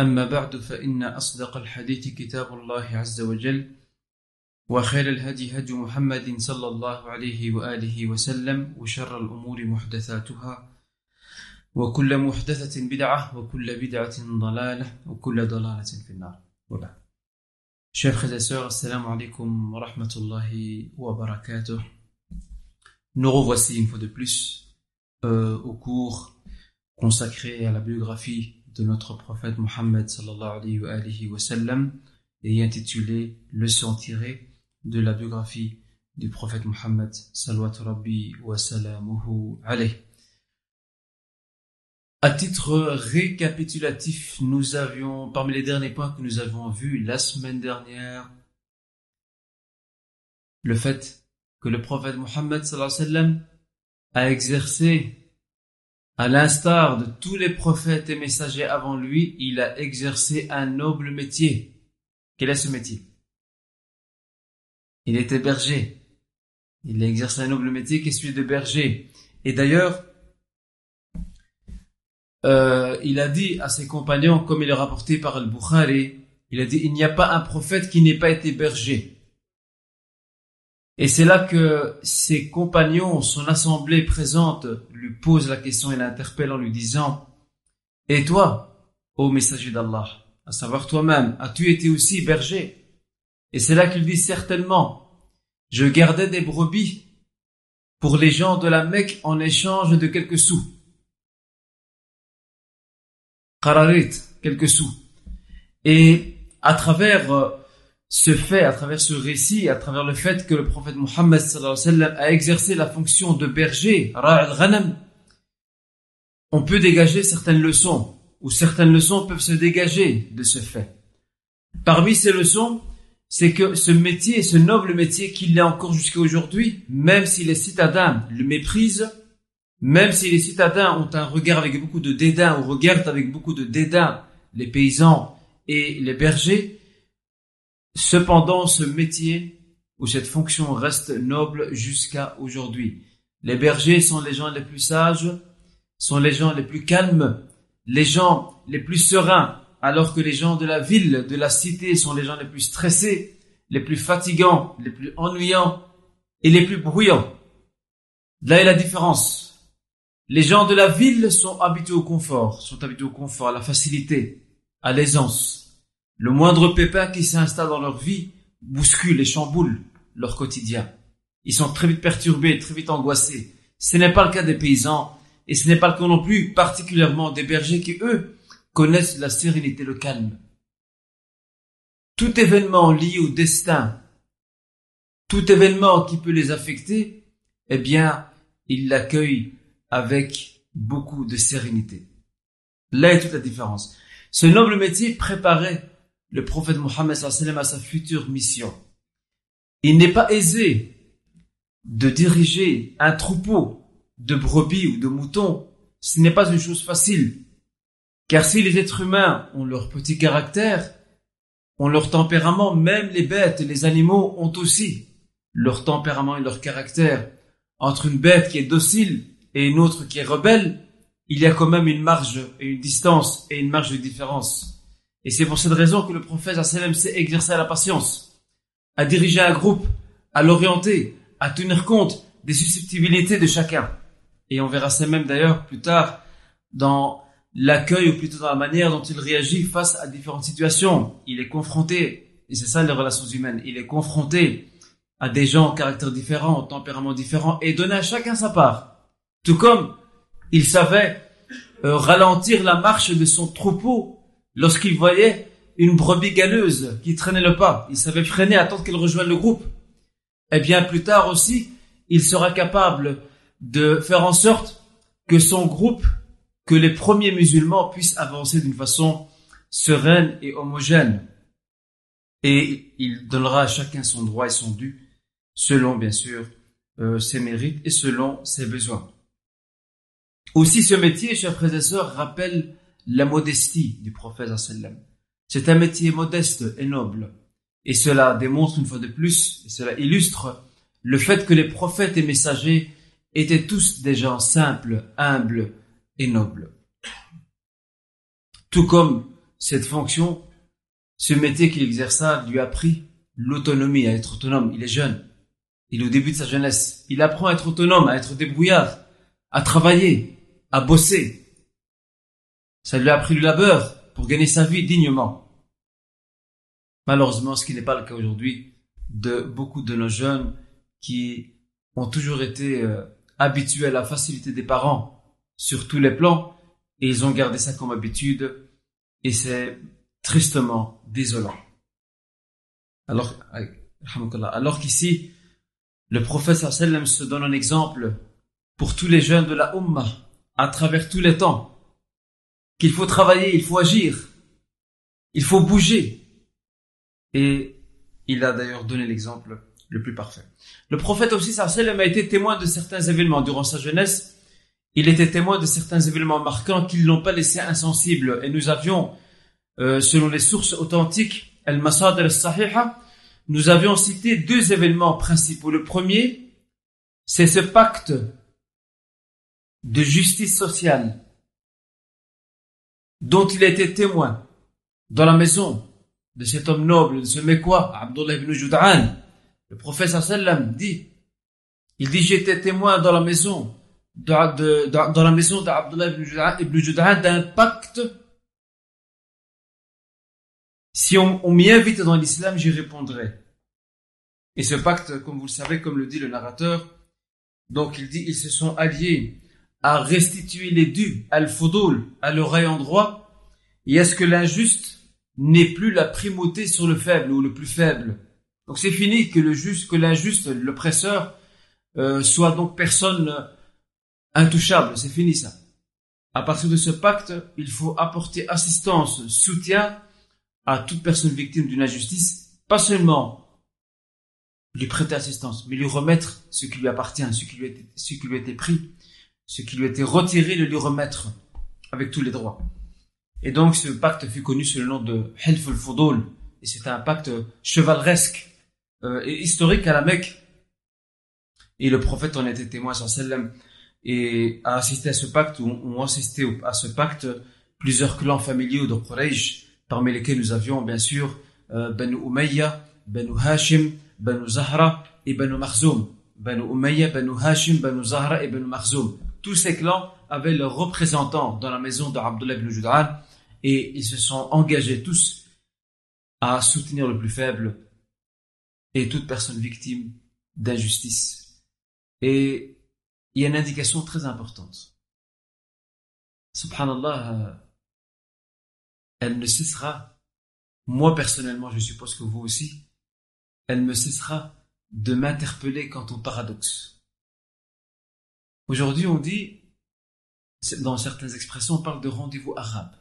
أما بعد فإن أصدق الحديث كتاب الله عز وجل وخير الهدي هدي محمد صلى الله عليه وآله وسلم وشر الأمور محدثاتها وكل محدثة بدعة وكل بدعة ضلالة وكل ضلالة في النار. Chers frères et sœurs, assalamu alaikum wa rahmatullahi wa barakatuh. Nous revoici une fois de plus euh, au cours consacré à la biographie de notre prophète Mohammed sallallahu alayhi et intitulé Leçon tirée de la biographie du prophète Mohammed sallallahu rabbi wa salamuhu alayhi. À titre récapitulatif, nous avions, parmi les derniers points que nous avons vus la semaine dernière, le fait que le prophète Mohammed a exercé, à l'instar de tous les prophètes et messagers avant lui, il a exercé un noble métier. Quel est ce métier? Il était berger. Il a exercé un noble métier qui est celui de berger. Et d'ailleurs, euh, il a dit à ses compagnons, comme il est rapporté par Al-Bukhari, il a dit, il n'y a pas un prophète qui n'ait pas été berger. Et c'est là que ses compagnons, son assemblée présente, lui posent la question et l'interpellent en lui disant, et toi, ô messager d'Allah, à savoir toi-même, as-tu été aussi berger? Et c'est là qu'il dit certainement, je gardais des brebis pour les gens de la Mecque en échange de quelques sous. Qararit, quelques sous. Et à travers ce fait, à travers ce récit, à travers le fait que le prophète Mohammed a exercé la fonction de berger, Ra'al Ghanam, on peut dégager certaines leçons, ou certaines leçons peuvent se dégager de ce fait. Parmi ces leçons, c'est que ce métier, ce noble métier qu'il est encore jusqu'à aujourd'hui, même si les citadins le méprisent, même si les citadins ont un regard avec beaucoup de dédain ou regardent avec beaucoup de dédain les paysans et les bergers, cependant ce métier ou cette fonction reste noble jusqu'à aujourd'hui. Les bergers sont les gens les plus sages, sont les gens les plus calmes, les gens les plus sereins, alors que les gens de la ville, de la cité sont les gens les plus stressés, les plus fatigants, les plus ennuyants et les plus bruyants. Là est la différence. Les gens de la ville sont habitués au confort, sont habitués au confort, à la facilité, à l'aisance. Le moindre pépin qui s'installe dans leur vie bouscule et chamboule leur quotidien. Ils sont très vite perturbés, très vite angoissés. Ce n'est pas le cas des paysans et ce n'est pas le cas non plus particulièrement des bergers qui, eux, connaissent la sérénité, le calme. Tout événement lié au destin, tout événement qui peut les affecter, eh bien, ils l'accueillent avec beaucoup de sérénité. Là est toute la différence. Ce noble métier préparait le prophète Mohammed à sa future mission. Il n'est pas aisé de diriger un troupeau de brebis ou de moutons. Ce n'est pas une chose facile. Car si les êtres humains ont leur petit caractère, ont leur tempérament, même les bêtes et les animaux ont aussi leur tempérament et leur caractère. Entre une bête qui est docile et une autre qui est rebelle, il y a quand même une marge et une distance et une marge de différence. Et c'est pour cette raison que le prophète s'est exercé à la patience, à diriger un groupe, à l'orienter, à tenir compte des susceptibilités de chacun. Et on verra ça même d'ailleurs plus tard dans l'accueil ou plutôt dans la manière dont il réagit face à différentes situations. Il est confronté et c'est ça les relations humaines, il est confronté à des gens au caractère différents, au tempérament différents, et donner à chacun sa part. Tout comme il savait euh, ralentir la marche de son troupeau lorsqu'il voyait une brebis galeuse qui traînait le pas. Il savait freiner, attendre qu'elle rejoigne le groupe. Et eh bien plus tard aussi, il sera capable de faire en sorte que son groupe, que les premiers musulmans puissent avancer d'une façon sereine et homogène. Et il donnera à chacun son droit et son dû, selon bien sûr euh, ses mérites et selon ses besoins. Aussi ce métier, chers frères rappelle la modestie du prophète. C'est un métier modeste et noble. Et cela démontre une fois de plus, et cela illustre le fait que les prophètes et messagers étaient tous des gens simples, humbles et nobles. Tout comme cette fonction, ce métier qu'il exerça lui a pris l'autonomie, à être autonome. Il est jeune. Il est au début de sa jeunesse. Il apprend à être autonome, à être débrouillard, à travailler, à bosser. Ça lui a pris du labeur pour gagner sa vie dignement. Malheureusement, ce qui n'est pas le cas aujourd'hui de beaucoup de nos jeunes qui ont toujours été euh, habitués à la facilité des parents sur tous les plans et ils ont gardé ça comme habitude et c'est tristement désolant. Alors, alors qu'ici, le prophète sallam se donne un exemple pour tous les jeunes de la Ummah à travers tous les temps qu'il faut travailler, il faut agir, il faut bouger. Et il a d'ailleurs donné l'exemple le plus parfait. Le prophète aussi, a été témoin de certains événements durant sa jeunesse. Il était témoin de certains événements marquants qui ne l'ont pas laissé insensible. Et nous avions, euh, selon les sources authentiques, Al-Masad al-Sahiha, nous avions cité deux événements principaux. Le premier, c'est ce pacte de justice sociale dont il était témoin dans la maison de cet homme noble, de ce Mekwa, Abdullah ibn Jud'an. Le prophète sallam dit, il dit j'étais témoin dans la maison de, dans la maison d'Abdullah ibn Jud'an d'un pacte. Si on, on m'y invite dans l'islam, j'y répondrai. Et ce pacte, comme vous le savez, comme le dit le narrateur, donc il dit, ils se sont alliés à restituer les dus, al-fudul, à l'oreille en droit, et à ce que l'injuste n'ait plus la primauté sur le faible ou le plus faible? Donc c'est fini que le juste, que l'injuste, l'oppresseur, euh, soit donc personne intouchable. C'est fini ça. À partir de ce pacte, il faut apporter assistance, soutien à toute personne victime d'une injustice, pas seulement lui prêter assistance, mais lui remettre ce qui lui appartient, ce qui lui a ce qui lui a été pris ce qui lui était retiré de lui remettre avec tous les droits. Et donc ce pacte fut connu sous le nom de Hilf al et c'est un pacte chevaleresque euh, et historique à la Mecque. Et le prophète en était témoin, sallam, et a assisté à ce pacte, ou ont assisté à ce pacte plusieurs clans familiaux de Quraysh, parmi lesquels nous avions bien sûr euh, Banu Umayya, Banu Hashim, Banu Zahra et Banu Makhzoum. Banu Umayya, Banu Hashim, Banu Zahra et Banu Makhzoum tous ces clans avaient leurs représentants dans la maison d'Abdullah ibn Jud'an et ils se sont engagés tous à soutenir le plus faible et toute personne victime d'injustice. Et il y a une indication très importante. Subhanallah, elle ne cessera, moi personnellement, je suppose que vous aussi, elle ne cessera de m'interpeller quant au paradoxe. Aujourd'hui, on dit, dans certaines expressions, on parle de rendez-vous arabe.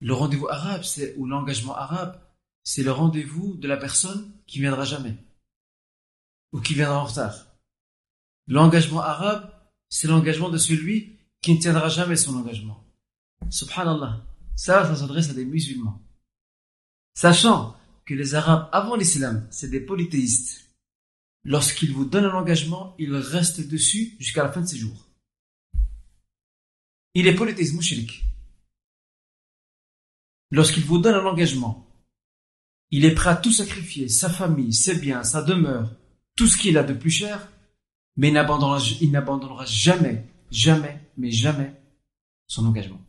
Le rendez-vous arabe, c'est, ou l'engagement arabe, c'est le rendez-vous de la personne qui viendra jamais. Ou qui viendra en retard. L'engagement arabe, c'est l'engagement de celui qui ne tiendra jamais son engagement. Subhanallah. Ça, ça s'adresse à des musulmans. Sachant que les Arabes, avant l'islam, c'est des polythéistes lorsqu'il vous donne un engagement, il reste dessus jusqu'à la fin de ses jours. Il est mouchirik. Lorsqu'il vous donne un engagement, il est prêt à tout sacrifier, sa famille, ses biens, sa demeure, tout ce qu'il a de plus cher, mais il n'abandonnera jamais, jamais, mais jamais son engagement.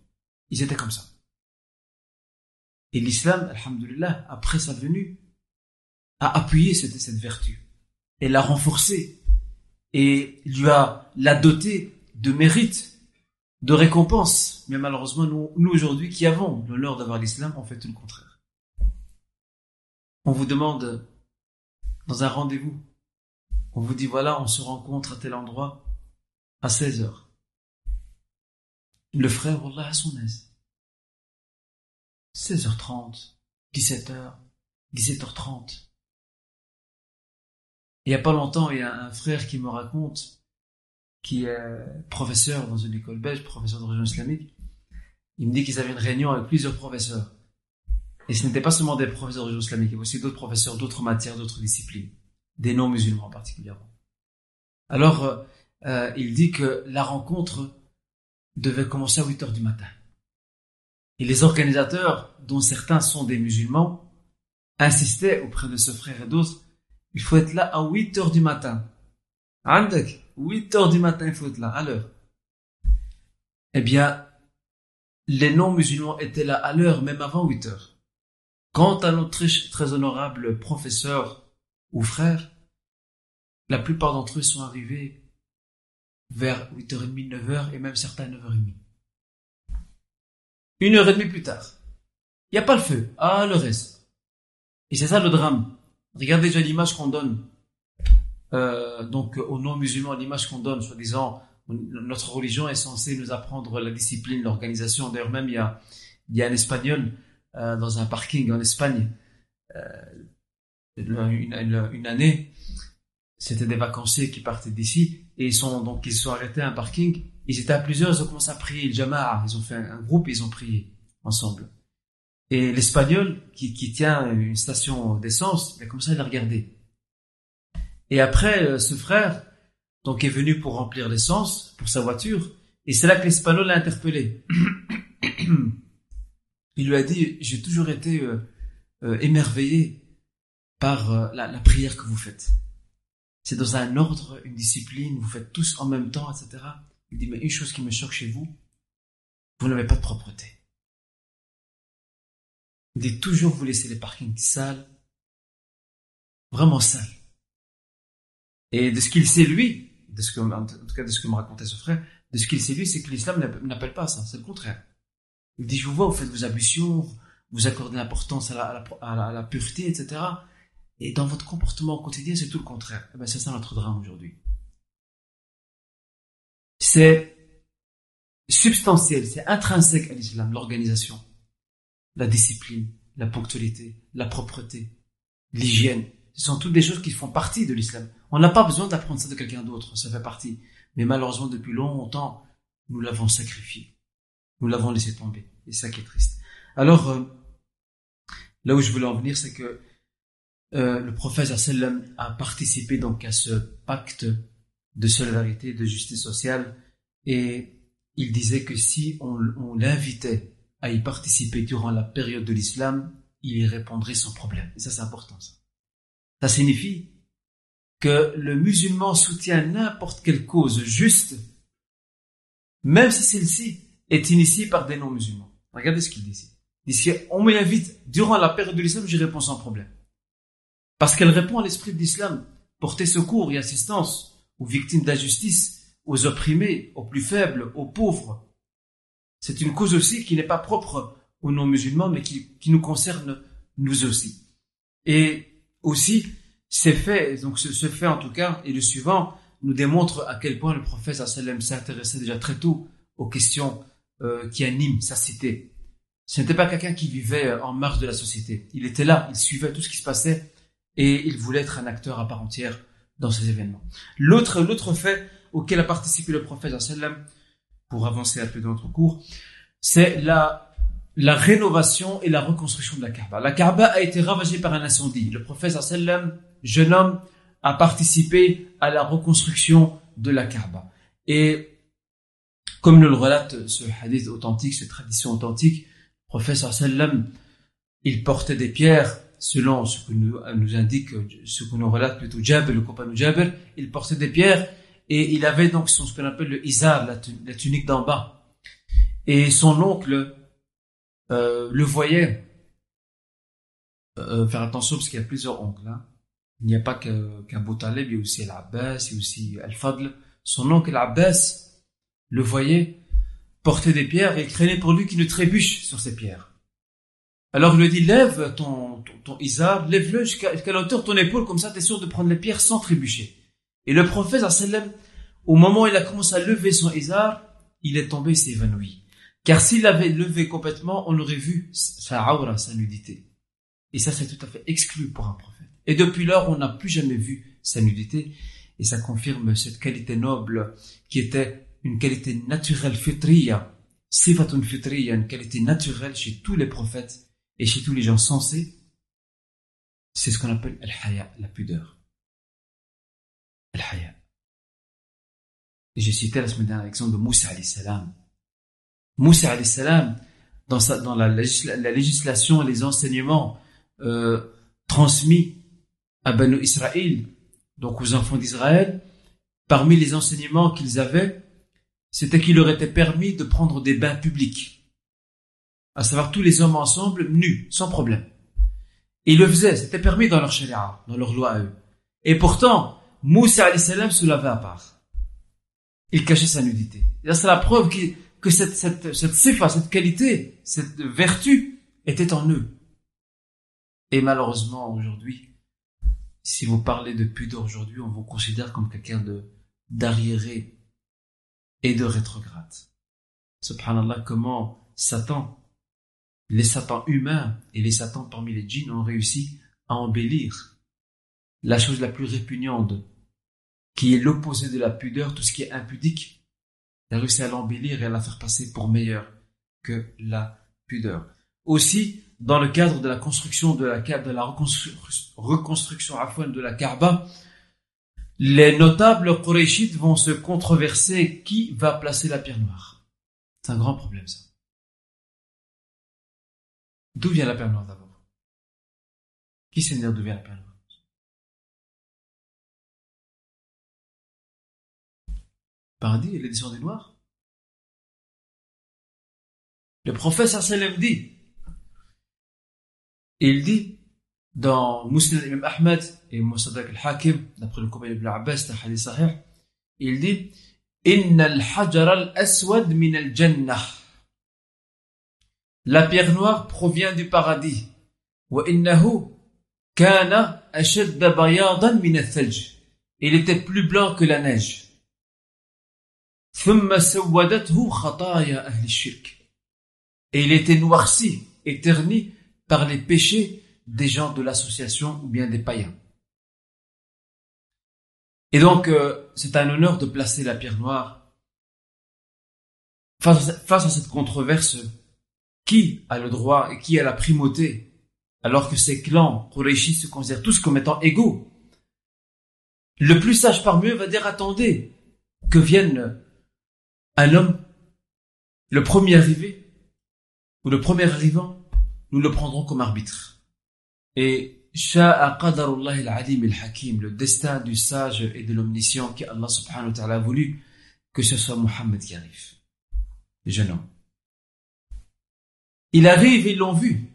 Ils étaient comme ça. Et l'islam, alhamdulillah, après sa venue, a appuyé cette vertu et l'a renforcée et lui a l'a doté de mérite, de récompense. Mais malheureusement, nous, nous aujourd'hui qui avons l'honneur d'avoir l'islam, on fait tout le contraire. On vous demande dans un rendez-vous, on vous dit voilà, on se rencontre à tel endroit à 16 heures. Le frère, Allah, à son aise. 16h30, 17h, 17h30. Il y a pas longtemps, il y a un frère qui me raconte, qui est professeur dans une école belge, professeur de religion islamique. Il me dit qu'ils avaient une réunion avec plusieurs professeurs. Et ce n'était pas seulement des professeurs de religion islamique, il y avait aussi d'autres professeurs d'autres matières, d'autres disciplines, des non-musulmans particulièrement. Alors, euh, il dit que la rencontre devait commencer à 8 heures du matin. Et les organisateurs, dont certains sont des musulmans, insistaient auprès de ce frère et d'autres, il faut être là à 8 heures du matin. Andek, 8 heures du matin, il faut être là, à l'heure. Eh bien, les non-musulmans étaient là à l'heure, même avant 8 heures. Quant à notre très honorable professeur ou frère, la plupart d'entre eux sont arrivés vers 8h30, 9h et même certains 9h30. Une heure et demie plus tard. Il n'y a pas le feu. Ah, le reste. Et c'est ça le drame. Regardez déjà l'image qu'on donne. Euh, donc, aux non-musulmans, l'image qu'on donne, soi-disant, notre religion est censée nous apprendre la discipline, l'organisation. D'ailleurs, même, il y a, il y a un espagnol euh, dans un parking en Espagne, euh, une, une, année, c'était des vacanciers qui partaient d'ici, et ils sont donc ils se sont arrêtés à un parking. Ils étaient à plusieurs, ils ont commencé à prier le jama'a. Ils ont fait un, groupe, ils ont prié ensemble. Et l'espagnol qui, qui tient une station d'essence, il a commencé à les regarder. Et après, euh, ce frère donc est venu pour remplir l'essence pour sa voiture. Et c'est là que l'espagnol l'a interpellé. il lui a dit j'ai toujours été euh, euh, émerveillé par la, la prière que vous faites c'est dans un ordre, une discipline, vous faites tous en même temps, etc. Il dit, mais une chose qui me choque chez vous, vous n'avez pas de propreté. Dit toujours vous laissez les parkings sales, vraiment sales. Et de ce qu'il sait lui, de ce que, en tout cas de ce que me racontait ce frère, de ce qu'il sait lui, c'est que l'islam n'appelle pas ça, c'est le contraire. Il dit, je vous vois, vous faites vos ablutions, vous accordez l'importance à la pureté, etc. Et dans votre comportement quotidien, c'est tout le contraire. Eh ben, c'est ça notre drame aujourd'hui. C'est substantiel, c'est intrinsèque à l'islam, l'organisation, la discipline, la ponctualité, la propreté, l'hygiène. Ce sont toutes des choses qui font partie de l'islam. On n'a pas besoin d'apprendre ça de quelqu'un d'autre, ça fait partie. Mais malheureusement, depuis longtemps, nous l'avons sacrifié. Nous l'avons laissé tomber. Et ça qui est triste. Alors, euh, là où je voulais en venir, c'est que euh, le prophète sallam a participé donc à ce pacte de solidarité, de justice sociale, et il disait que si on l'invitait à y participer durant la période de l'islam, il y répondrait sans problème. Et ça, c'est important. Ça. ça signifie que le musulman soutient n'importe quelle cause juste, même si celle-ci est initiée par des non-musulmans. Regardez ce qu'il dit ici. On m'invite durant la période de l'islam, j'y réponds sans problème. Parce qu'elle répond à l'esprit de l'islam. Porter secours et assistance aux victimes d'injustice, aux opprimés, aux plus faibles, aux pauvres. C'est une cause aussi qui n'est pas propre aux non-musulmans, mais qui, qui, nous concerne nous aussi. Et aussi, ces faits, donc ce, fait en tout cas, et le suivant, nous démontre à quel point le prophète sallam s'intéressait déjà très tôt aux questions euh, qui animent sa cité. Ce n'était pas quelqu'un qui vivait en marge de la société. Il était là, il suivait tout ce qui se passait et il voulait être un acteur à part entière dans ces événements. L'autre, l'autre fait auquel a participé le prophète sallam, pour avancer un peu dans notre cours, c'est la, la rénovation et la reconstruction de la Kaaba. La Kaaba a été ravagée par un incendie. Le prophète sallam, jeune homme, a participé à la reconstruction de la Kaaba. Et comme nous le relate ce hadith authentique, cette tradition authentique, le prophète sallam, il portait des pierres selon ce que nous, nous indique, ce que nous relate plutôt Jabir, le compagnon Jabir, il portait des pierres et il avait donc son, ce qu'on appelle le izar, la, tunique d'en bas. Et son oncle euh, le voyait euh, faire attention parce qu'il y a plusieurs oncles. Hein. Il n'y a pas qu'un qu Talib, il y a aussi Al-Abbas, il y a aussi Al-Fadl. Son oncle Al-Abbas le voyait porter des pierres et craignait pour lui qu'il ne trébuche sur ces pierres. Alors il lui dit, lève ton, ton, ton isar, lève-le jusqu'à la hauteur de ton épaule, comme ça tu es sûr de prendre les pierres sans trébucher. Et le prophète, au moment où il a commencé à lever son isar, il est tombé et s'est évanoui. Car s'il avait levé complètement, on aurait vu sa aura, sa nudité. Et ça, c'est tout à fait exclu pour un prophète. Et depuis lors, on n'a plus jamais vu sa nudité. Et ça confirme cette qualité noble qui était une qualité naturelle fitriya, sifatun fitriya, une qualité naturelle chez tous les prophètes et chez tous les gens sensés. C'est ce qu'on appelle al-haya, la pudeur. Et j'ai cité la semaine dernière l'exemple de Moussa alayhi salam. Moussa alayhi salam, dans, la, la, législation, les enseignements euh, transmis à Banu Israël, donc aux enfants d'Israël, parmi les enseignements qu'ils avaient, c'était qu'il leur était permis de prendre des bains publics, à savoir tous les hommes ensemble, nus, sans problème. Et ils le faisaient, c'était permis dans leur sharia, dans leur loi à eux. Et pourtant, Moussa se lavait à part. Il cachait sa nudité. C'est la preuve que cette, cette, cette cette qualité, cette vertu était en eux. Et malheureusement, aujourd'hui, si vous parlez de pudeur aujourd'hui, on vous considère comme quelqu'un de d'arriéré et de rétrograde. Subhanallah, comment Satan, les Satans humains et les Satans parmi les djinns ont réussi à embellir la chose la plus répugnante, qui est l'opposé de la pudeur, tout ce qui est impudique, il a à l'embellir et à la faire passer pour meilleure que la pudeur. Aussi, dans le cadre de la construction de la, de la reconstruction, à de la Kaaba, les notables Qurayshites vont se controverser qui va placer la pierre noire. C'est un grand problème, ça. D'où vient la pierre noire d'abord? Qui sait d'où vient la pierre noire? Paradis et l'édition du noir Le prophète sallam dit il dit dans Muslim Imam Ahmed et Moussadak al-Hakim, d'après le compagnon Ibn Abbas, un hadith sahih, il dit Inna al-hajar al-aswad min al-jannah. La pierre noire provient du paradis. Wa innahu kana ashadda bayadan min al-thalj. Il était plus blanc que la neige ثم سودته خطايا أهل الشرك. Et il était noirci, éterni par les péchés des gens de l'association ou bien des païens. Et donc, euh, c'est un honneur de placer la pierre noire face à, cette controverse. Qui a le droit et qui a la primauté alors que ces clans Qurayshi se considèrent tous comme étant égaux Le plus sage parmi eux va dire attendez que vienne un homme, le premier arrivé ou le premier arrivant nous le prendrons comme arbitre. Et le destin du sage et de l'omniscient qui Allah subhanahu wa ta'ala a voulu que ce soit Mohammed qui arrive. Le jeune homme. Il arrive, ils l'ont vu.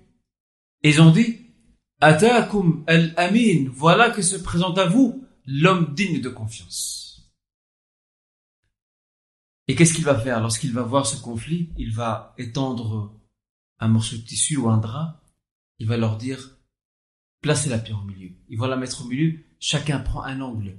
Ils ont dit, Atakum al-amin, voilà que se présente à vous l'homme digne de confiance. Et qu'est-ce qu'il va faire? Lorsqu'il va voir ce conflit Il va étendre un morceau de tissu ou un drap, il va leur dire, placez la pierre au milieu. Ils vont la mettre au milieu, chacun prend un angle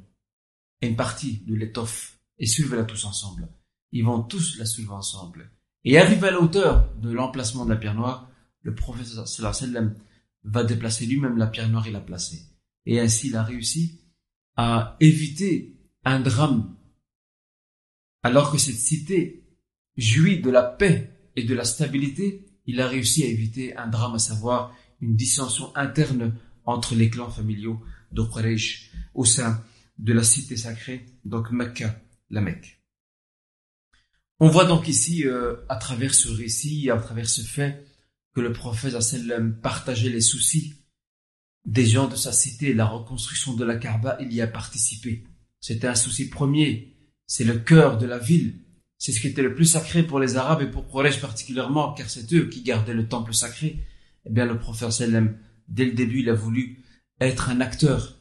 et une partie de l'étoffe et soulevez-la tous ensemble. Ils vont tous la soulever ensemble. Et arrivé à la hauteur de l'emplacement de la pierre noire, le prophète sallam va déplacer lui-même la pierre noire et la placer. Et ainsi, il a réussi à éviter un drame. Alors que cette cité jouit de la paix et de la stabilité, il a réussi à éviter un drame, à savoir une dissension interne entre les clans familiaux de au sein de la cité sacrée, donc Mecca, la Mecque. On voit donc ici, euh, à travers ce récit, à travers ce fait, que le prophète sallam partageait les soucis des gens de sa cité, la reconstruction de la Kaaba, il y a participé. C'était un souci premier, c'est le cœur de la ville, c'est ce qui était le plus sacré pour les Arabes et pour Quraysh particulièrement, car c'est eux qui gardaient le temple sacré. Eh bien, le prophète sallam dès le début, il a voulu être un acteur,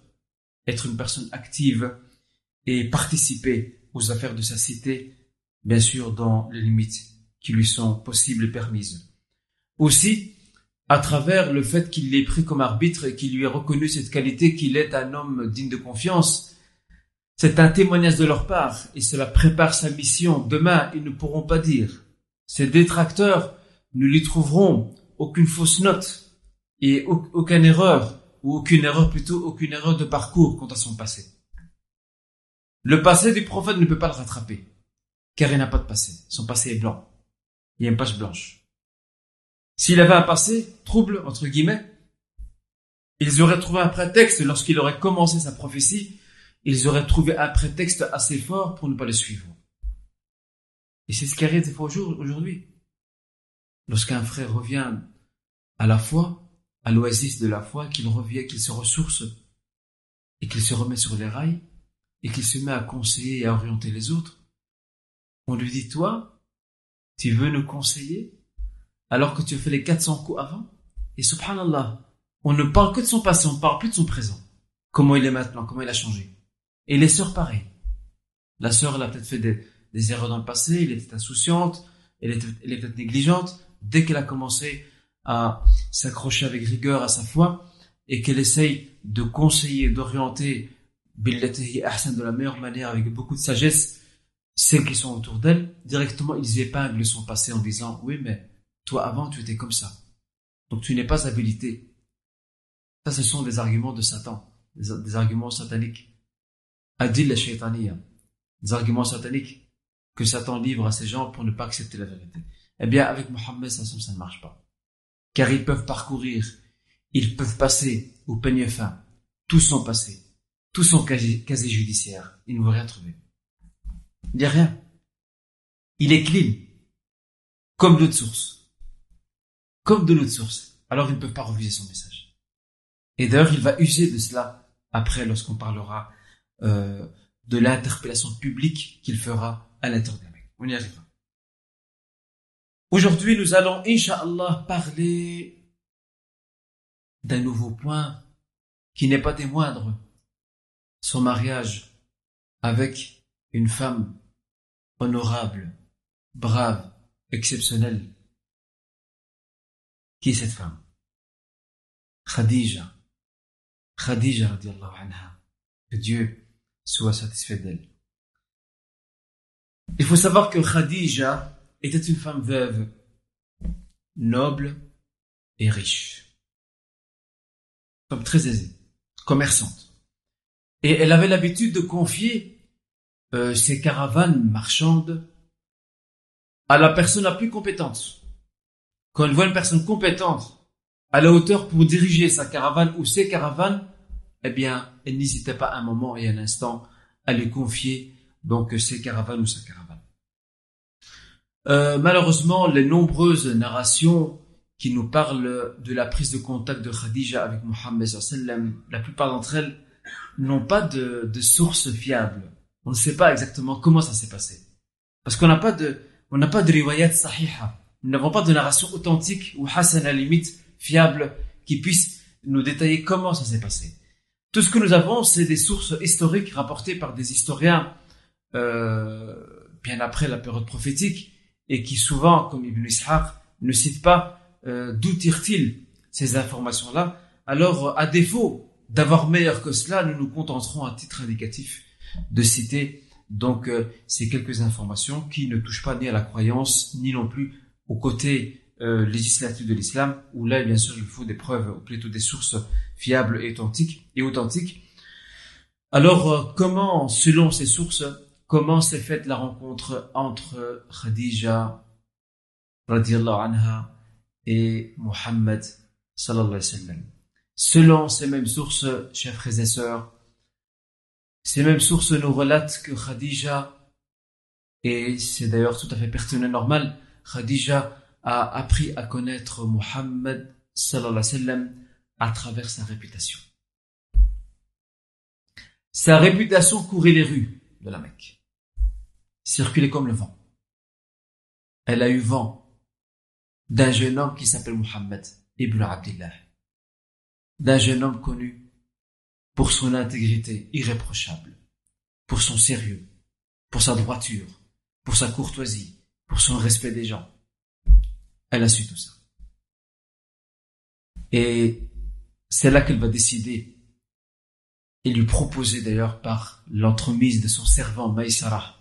être une personne active et participer aux affaires de sa cité, bien sûr dans les limites qui lui sont possibles et permises. Aussi, à travers le fait qu'il l'ait pris comme arbitre et qu'il lui ait reconnu cette qualité qu'il est un homme digne de confiance, c'est un témoignage de leur part et cela prépare sa mission. Demain, ils ne pourront pas dire. Ces détracteurs ne lui trouveront aucune fausse note et aucune erreur, ou aucune erreur plutôt, aucune erreur de parcours quant à son passé. Le passé du prophète ne peut pas le rattraper, car il n'a pas de passé. Son passé est blanc. Il y a une page blanche. S'il avait un passé trouble, entre guillemets, ils auraient trouvé un prétexte lorsqu'il aurait commencé sa prophétie, ils auraient trouvé un prétexte assez fort pour ne pas le suivre. Et c'est ce qui arrive des fois aujourd'hui. Lorsqu'un frère revient à la foi, à l'oasis de la foi, qu'il revient, qu'il se ressource et qu'il se remet sur les rails et qu'il se met à conseiller et à orienter les autres, on lui dit, toi, tu veux nous conseiller alors que tu as fait les 400 coups avant? Et subhanallah, on ne parle que de son passé, on ne parle plus de son présent. Comment il est maintenant, comment il a changé? Et les sœurs, pareil. La sœur, elle a peut-être fait des, erreurs dans le passé, elle était insouciante, elle était, elle était négligente. Dès qu'elle a commencé à s'accrocher avec rigueur à sa foi et qu'elle essaye de conseiller, d'orienter de la meilleure manière avec beaucoup de sagesse celles qui sont autour d'elle, directement ils épinglent son passé en disant oui mais toi avant tu étais comme ça. Donc tu n'es pas habilité. Ça ce sont des arguments de Satan, des, arguments sataniques. Adil la des arguments sataniques que Satan livre à ces gens pour ne pas accepter la vérité. Eh bien avec Mohammed ça, ne marche pas car ils peuvent parcourir, ils peuvent passer au peigne fin, tout son passé, tout son casier, judiciaire, ils ne vont rien trouver. Il n'y a rien. Il est clean, comme l'autre source. Comme de l'autre source. Alors ils ne peuvent pas refuser son message. Et d'ailleurs, il va user de cela après lorsqu'on parlera euh, de l'interpellation publique qu'il fera à l'intérieur On y arrivera. Aujourd'hui, nous allons, Inch'Allah, parler d'un nouveau point qui n'est pas des moindres. Son mariage avec une femme honorable, brave, exceptionnelle. Qui est cette femme? Khadija. Khadija, radiallahu anha. Que Dieu soit satisfait d'elle. Il faut savoir que Khadija était une femme veuve, noble et riche. Femme très aisée, commerçante. Et elle avait l'habitude de confier euh, ses caravanes marchandes à la personne la plus compétente. Quand elle voit une personne compétente à la hauteur pour diriger sa caravane ou ses caravanes, eh bien, n'hésitait pas un moment et un instant à lui confier donc ses caravanes ou sa caravane. Euh, malheureusement, les nombreuses narrations qui nous parlent de la prise de contact de Khadija avec Mohammed la plupart d'entre elles n'ont pas de, source fiable. On ne sait pas exactement comment ça s'est passé. Parce qu'on n'a pas de, on n'a pas de sahiha. Nous n'avons pas de narration authentique ou hasan à la limite fiable qui puisse nous détailler comment ça s'est passé. Tout ce que nous avons, c'est des sources historiques rapportées par des historiens euh, bien après la période prophétique et qui souvent, comme Ibn Ishaq, ne cite pas euh, d'où tire-t-il ces informations-là, alors à défaut d'avoir meilleur que cela, nous nous contenterons à titre indicatif de citer donc euh, ces quelques informations qui ne touchent pas ni à la croyance, ni non plus au côté euh, de l'islam, où là, bien sûr, il faut des preuves, ou plutôt des sources fiables et authentiques. Et authentiques. Alors, euh, comment, selon ces sources, comment s'est faite la rencontre entre Khadija radiallahu anha et Muhammad sallallahu alayhi wa sallam? Selon ces mêmes sources, chers frères et sœurs, ces mêmes sources nous relatent que Khadija, et c'est d'ailleurs tout à fait pertinent et normal, Khadija a appris à connaître sallam à travers sa réputation. Sa réputation courait les rues de la Mecque. Circulait comme le vent. Elle a eu vent d'un jeune homme qui s'appelle Muhammad ibn Abdullah. d'un jeune homme connu pour son intégrité irréprochable, pour son sérieux, pour sa droiture, pour sa courtoisie, pour son respect des gens. Elle a su tout ça. Et c'est là qu'elle va décider et lui proposer d'ailleurs par l'entremise de son servant Maïsara.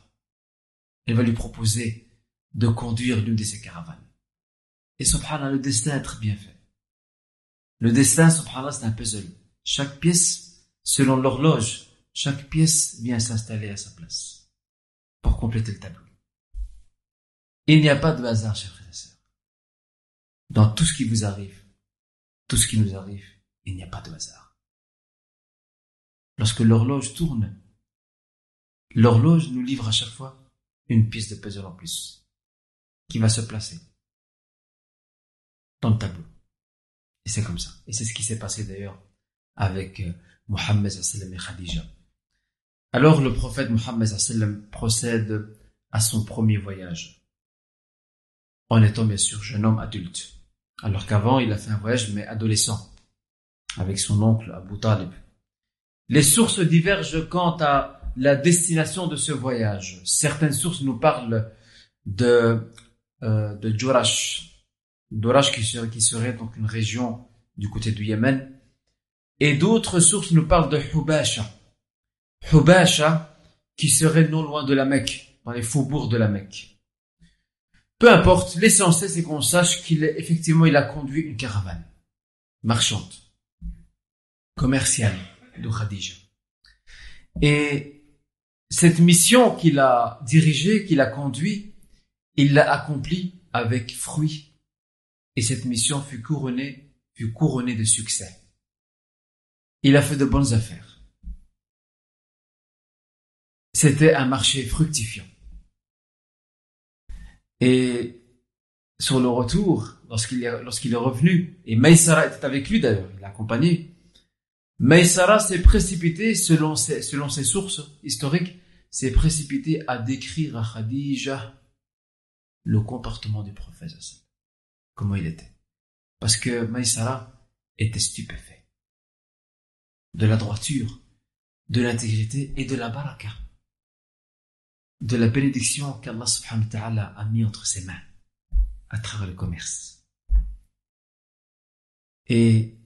Elle va lui proposer de conduire l'une de ses caravanes. Et subhanallah, le destin est très bien fait. Le destin, subhanallah, c'est un puzzle. Chaque pièce, selon l'horloge, chaque pièce vient s'installer à sa place pour compléter le tableau. Il n'y a pas de hasard, chers frères et sœurs. Dans tout ce qui vous arrive, tout ce qui nous arrive, il n'y a pas de hasard. Lorsque l'horloge tourne, l'horloge nous livre à chaque fois une pièce de puzzle en plus, qui va se placer dans le tableau. Et c'est comme ça. Et c'est ce qui s'est passé d'ailleurs avec euh, Mohammed et Khadija. Alors le prophète Mohammed procède à son premier voyage, en étant bien sûr jeune homme adulte. Alors qu'avant il a fait un voyage mais adolescent, avec son oncle Abu Talib. Les sources divergent quant à la destination de ce voyage. Certaines sources nous parlent de, euh, de qui serait, qui serait donc une région du côté du Yémen. Et d'autres sources nous parlent de Hubasha. Hubasha qui serait non loin de la Mecque, dans les faubourgs de la Mecque. Peu importe, l'essentiel c'est qu'on sache qu'il effectivement, il a conduit une caravane marchande, commerciale de Khadija. Et cette mission qu'il a dirigée, qu'il a conduit, il l'a accomplie avec fruit et cette mission fut couronnée, fut couronnée de succès. Il a fait de bonnes affaires. C'était un marché fructifiant. Et sur le retour, lorsqu'il est, revenu, et Maïsara était avec lui d'ailleurs, il l'a accompagné, Maïsara s'est précipité, selon ses, selon ses sources historiques, s'est précipité à décrire à Khadija le comportement du prophète comment il était. Parce que Maïsara était stupéfait. De la droiture, de l'intégrité et de la baraka. De la bénédiction qu'Allah subhanahu wa ta'ala a mis entre ses mains à travers le commerce. Et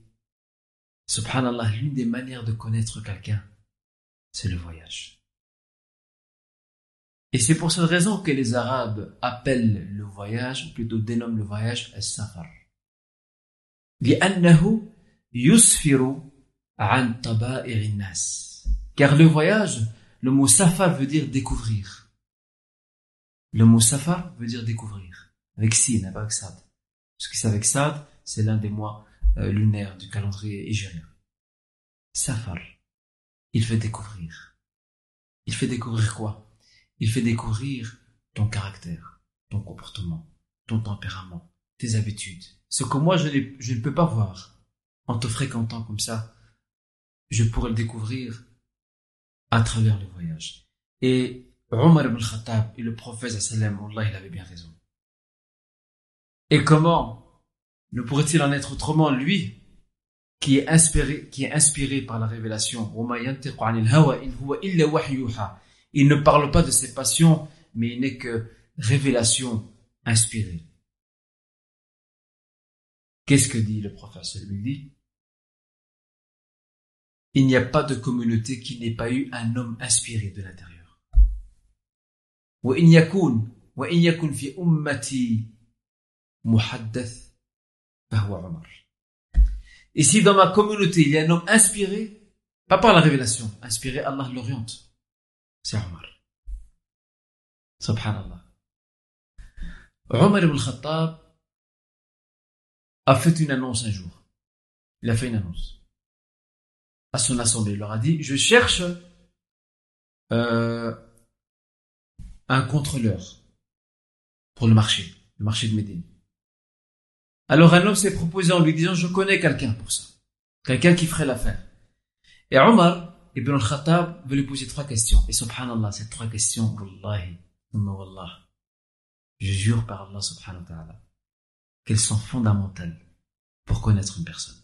subhanallah, l'une des manières de connaître quelqu'un, c'est le voyage. Et c'est pour cette raison que les Arabes appellent le voyage, ou plutôt dénomment le voyage as-safar. Car le voyage, le mot safar veut dire découvrir. Le mot safar veut dire découvrir. Avec sin, pas avec sad. Parce que c'est avec sad, c'est l'un des mois euh, lunaires du calendrier hégérien. Safar. Il fait découvrir. Il fait découvrir quoi? Il fait découvrir ton caractère, ton comportement, ton tempérament, tes habitudes. Ce que moi je, ne peux pas voir en te fréquentant comme ça, je pourrais le découvrir à travers le voyage. Et Omar ibn Khattab et le prophète il avait bien raison. Et comment ne pourrait-il en être autrement lui qui est inspiré, qui est inspiré par la révélation? Il ne parle pas de ses passions, mais il n'est que révélation inspirée. Qu'est-ce que dit le professeur Il dit Il n'y a pas de communauté qui n'ait pas eu un homme inspiré de l'intérieur. Et si dans ma communauté il y a un homme inspiré, pas par la révélation, inspiré, Allah l'oriente c'est Omar. Subhanallah. Omar ibn Khattab a fait une annonce un jour. Il a fait une annonce à son assemblée. Il leur a dit, je cherche euh, un contrôleur pour le marché, le marché de Médine. Alors un homme s'est proposé en lui disant, je connais quelqu'un pour ça. Quelqu'un qui ferait l'affaire. Et Omar Ibn al-Khattab veut lui poser trois questions. Et subhanallah, ces trois questions, wallahi, wallah, je jure par Allah subhanahu wa ta'ala, qu'elles sont fondamentales pour connaître une personne.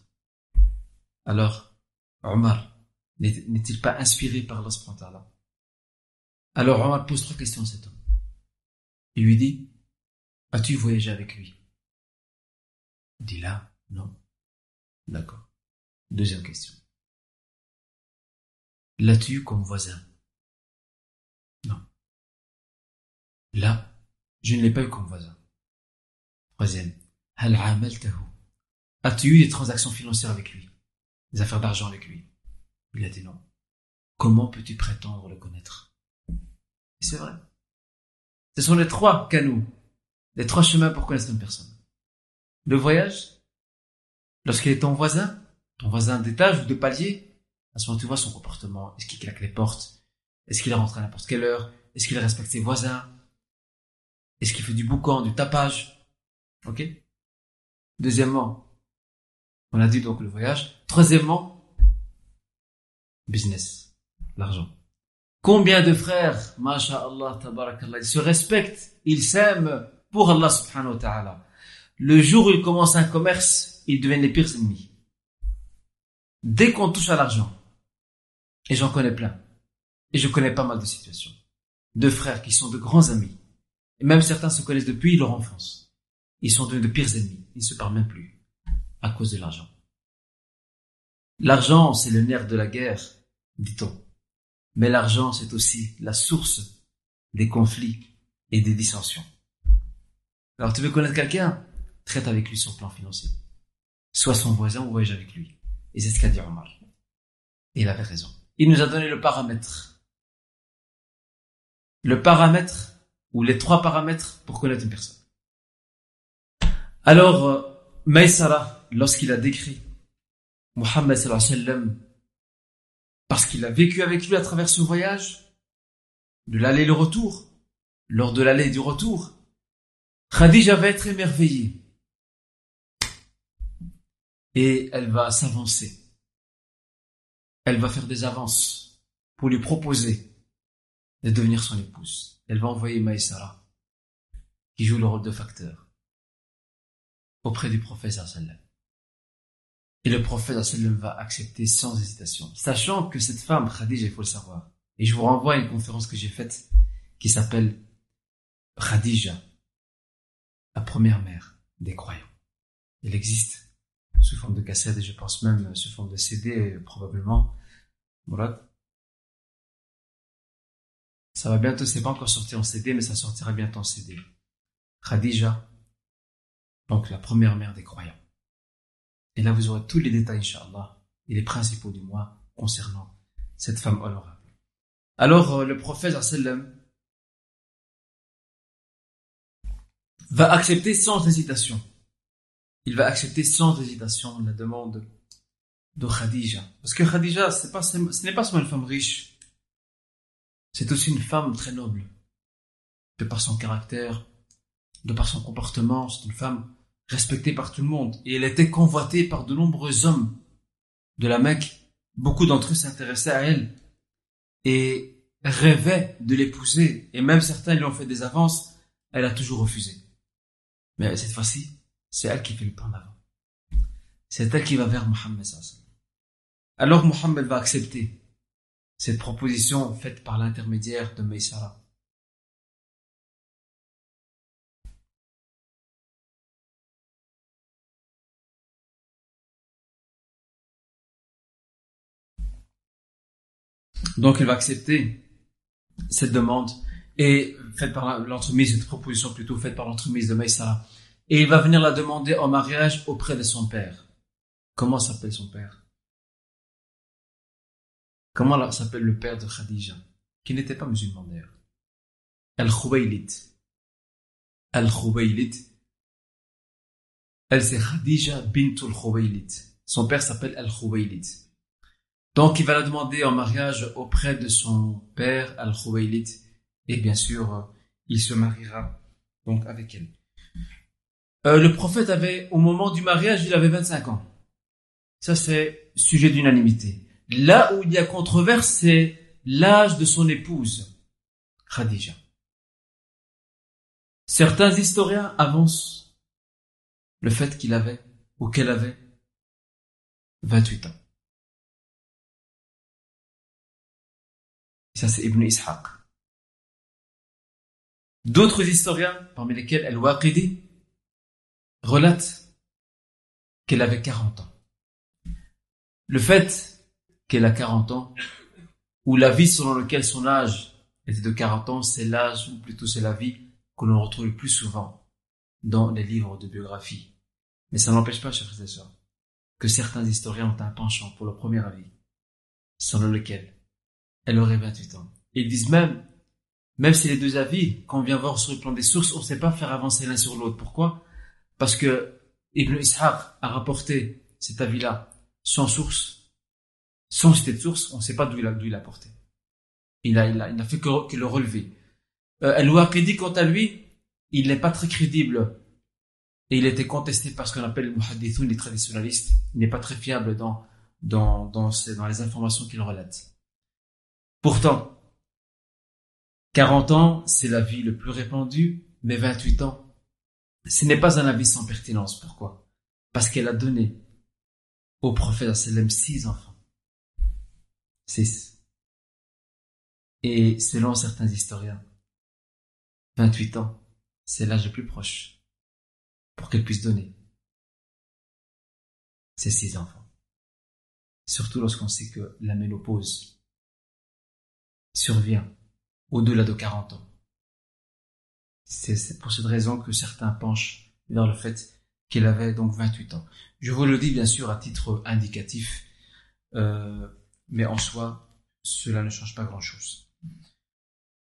Alors, Omar n'est-il pas inspiré par Allah Alors Omar pose trois questions à cet homme. Il lui dit, as-tu voyagé avec lui? Il dit là, non. D'accord. Deuxième question. L'as-tu comme voisin? Non. Là, je ne l'ai pas eu comme voisin. Troisième. As-tu eu des transactions financières avec lui? Des affaires d'argent avec lui? Il a dit non. Comment peux-tu prétendre le connaître? C'est vrai. Ce sont les trois canaux, les trois chemins pour connaître une personne. Le voyage, lorsqu'il est ton voisin, ton voisin d'étage ou de palier, à ce moment tu vois son comportement. Est-ce qu'il claque les portes? Est-ce qu'il rentre à n'importe quelle heure? Est-ce qu'il respecte ses voisins? Est-ce qu'il fait du boucan, du tapage? Ok? Deuxièmement, on a dit donc le voyage. Troisièmement, business, l'argent. Combien de frères, masha'Allah, tabarakallah, ils se respectent, ils s'aiment pour Allah subhanahu wa ta'ala. Le jour où ils commencent un commerce, ils deviennent les pires ennemis. Dès qu'on touche à l'argent, et j'en connais plein, et je connais pas mal de situations, de frères qui sont de grands amis, et même certains se connaissent depuis leur enfance. Ils sont devenus de pires ennemis. Ils ne se parlent même plus à cause de l'argent. L'argent, c'est le nerf de la guerre, dit-on. Mais l'argent, c'est aussi la source des conflits et des dissensions. Alors, tu veux connaître quelqu'un? Traite avec lui sur le plan financier. Sois son voisin ou voyage avec lui. Et c'est ce qu'a dit Omar. Et il avait raison. Il nous a donné le paramètre. Le paramètre, ou les trois paramètres pour connaître une personne. Alors, euh, Maïsara, lorsqu'il a décrit Muhammad sallam, parce qu'il a vécu avec lui à travers ce voyage, de l'aller et le retour, lors de l'aller et du retour, Khadija va être émerveillée. Et elle va s'avancer. Elle va faire des avances pour lui proposer de devenir son épouse. Elle va envoyer Maïsara, qui joue le rôle de facteur auprès du prophète sallam. Et le prophète va accepter sans hésitation, sachant que cette femme, Khadija, il faut le savoir. Et je vous renvoie à une conférence que j'ai faite qui s'appelle Khadija, la première mère des croyants. Elle existe sous forme de cassette et je pense même sous forme de CD probablement. Voilà. Ça va bientôt, c'est pas encore sorti en CD, mais ça sortira bientôt en CD. Khadija, donc la première mère des croyants. Et là, vous aurez tous les détails, Inch'Allah, et les principaux du mois concernant cette femme honorable. Alors, euh, le prophète, sallam, va accepter sans hésitation. Il va accepter sans hésitation la demande de Khadija. Parce que Khadija, ce n'est pas seulement une femme riche. C'est aussi une femme très noble. De par son caractère, de par son comportement, c'est une femme respectée par tout le monde. Et elle était convoitée par de nombreux hommes de la Mecque. Beaucoup d'entre eux s'intéressaient à elle et rêvaient de l'épouser. Et même certains lui ont fait des avances. Elle a toujours refusé. Mais cette fois-ci, c'est elle qui fait le pas en avant. C'est elle qui va vers Mohammed. Alors Mohammed va accepter cette proposition faite par l'intermédiaire de Maïsara. Donc il va accepter cette demande et faite par l'entremise, cette proposition plutôt faite par l'entremise de Maïsara. Et il va venir la demander en mariage auprès de son père. Comment s'appelle son père? Comment s'appelle le père de Khadija? Qui n'était pas musulman d'ailleurs. Al-Khuwaylid. Al-Khuwaylid. Elle c'est Khadija bintul Khuwaylid. Son père s'appelle Al-Khuwaylid. Donc il va la demander en mariage auprès de son père Al-Khuwaylid et bien sûr il se mariera donc avec elle. Euh, le prophète avait au moment du mariage il avait 25 ans. Ça c'est sujet d'unanimité. Là où il y a controverse c'est l'âge de son épouse Khadija. Certains historiens avancent le fait qu'il avait ou qu'elle avait 28 ans. Ça, c'est Ibn Ishaq. D'autres historiens, parmi lesquels Al-Waqidi, relatent qu'elle avait 40 ans. Le fait qu'elle a 40 ans, ou la vie selon laquelle son âge était de 40 ans, c'est l'âge, ou plutôt c'est la vie que l'on retrouve le plus souvent dans les livres de biographie. Mais ça n'empêche pas, chers frères et sœurs, que certains historiens ont un penchant pour le premier avis, selon lequel elle aurait 28 ans. Ils disent même, même si les deux avis, quand on vient voir sur le plan des sources, on ne sait pas faire avancer l'un sur l'autre. Pourquoi? Parce que Ibn Ishaq a rapporté cet avis-là sans source, sans cité de source, on ne sait pas d'où il a, il a porté. Il a, il a, il n'a fait que, que, le relever. Euh, Al-Waqidi, quant à lui, il n'est pas très crédible et il était contesté par ce qu'on appelle le muhaddithun, les traditionnalistes. Il n'est pas très fiable dans, dans, dans, dans les informations qu'il relate. Pourtant, 40 ans, c'est la vie le plus répandue, mais 28 ans, ce n'est pas un avis sans pertinence. Pourquoi? Parce qu'elle a donné au prophète sallam six enfants. Six. Et selon certains historiens, 28 ans, c'est l'âge le plus proche pour qu'elle puisse donner ses six enfants. Surtout lorsqu'on sait que la ménopause survient au-delà de 40 ans. C'est pour cette raison que certains penchent vers le fait qu'elle avait donc 28 ans. Je vous le dis bien sûr à titre indicatif, euh, mais en soi, cela ne change pas grand-chose.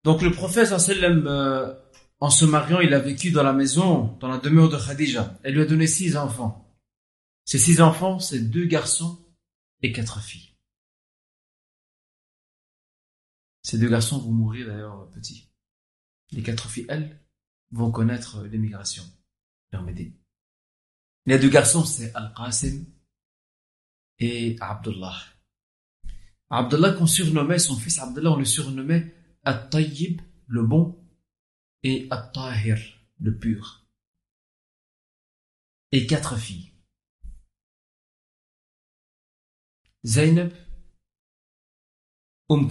Donc le prophète euh, en se mariant, il a vécu dans la maison, dans la demeure de Khadija. Elle lui a donné six enfants. Ces six enfants, c'est deux garçons et quatre filles. Ces deux garçons vont mourir d'ailleurs petits. Les quatre filles, elles, vont connaître l'émigration vers. Les deux garçons, c'est Al-Qasim et Abdullah. Abdullah qu'on surnommait, son fils Abdullah, on le surnommait At-Tayyib, le bon, et At-Tahir, le pur. Et quatre filles. Zainab, Umm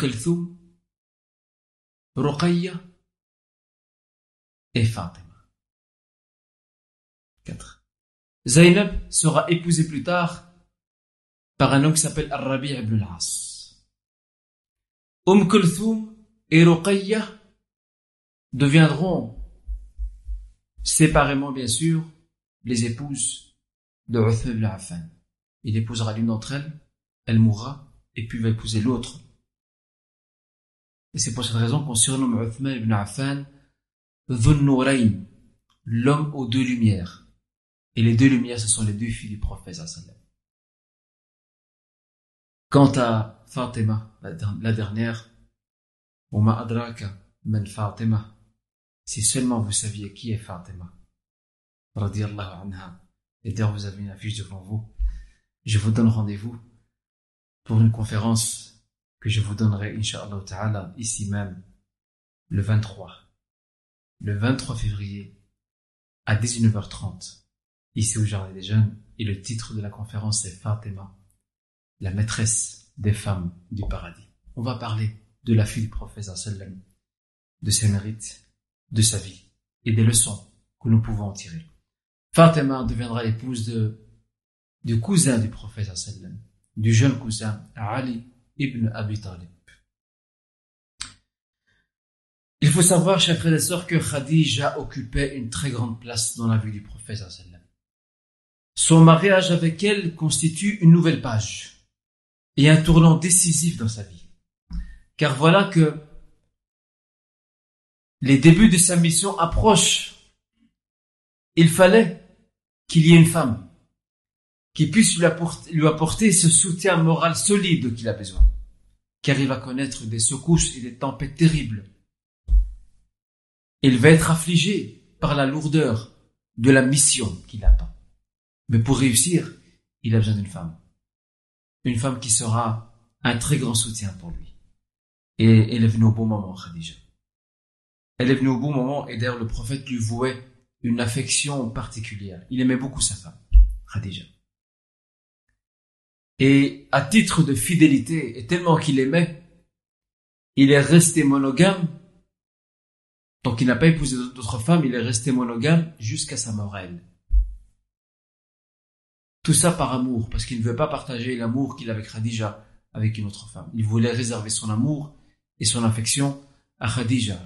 Ruqayya et Fatima. 4. Zainab sera épousée plus tard par un homme qui s'appelle Ar-Rabi' ibn al-As. Umm et Ruqayya deviendront séparément bien sûr les épouses de Uthman ibn. Il épousera l'une d'entre elles, elle mourra, et puis va épouser l'autre, et c'est pour cette raison qu'on surnomme Uthman ibn Affan l'homme aux deux lumières. Et les deux lumières, ce sont les deux filles du prophète. Quant à Fatima, la dernière, Uma adraka man Fatima, si seulement vous saviez qui est Fatima, radiallahu anha, et d'ailleurs vous avez une affiche devant vous, je vous donne rendez-vous pour une conférence que je vous donnerai, Inch'Allah Ta'ala, ici même, le 23. Le 23 février, à 19h30, ici au Jardin des Jeunes, et le titre de la conférence est Fatima, la maîtresse des femmes du paradis. On va parler de la fille du prophète de ses mérites, de sa vie, et des leçons que nous pouvons en tirer. Fatima deviendra l'épouse de, du cousin du prophète du jeune cousin Ali ibn Abi Talib. Il faut savoir, chers frères et sœurs, que Khadija occupait une très grande place dans la vie du prophète. Son mariage avec elle constitue une nouvelle page et un tournant décisif dans sa vie. Car voilà que les débuts de sa mission approchent. Il fallait qu'il y ait une femme qui puisse lui apporter, ce soutien moral solide qu'il a besoin, car il va connaître des secousses et des tempêtes terribles. Il va être affligé par la lourdeur de la mission qu'il attend. Mais pour réussir, il a besoin d'une femme. Une femme qui sera un très grand soutien pour lui. Et elle est venue au bon moment, Khadija. Elle est venue au bon moment et d'ailleurs le prophète lui vouait une affection particulière. Il aimait beaucoup sa femme, Khadija. Et à titre de fidélité, et tellement qu'il aimait, il est resté monogame. Donc il n'a pas épousé d'autres femmes, il est resté monogame jusqu'à sa mort elle. Tout ça par amour, parce qu'il ne veut pas partager l'amour qu'il avait avec Khadija avec une autre femme. Il voulait réserver son amour et son affection à Khadija.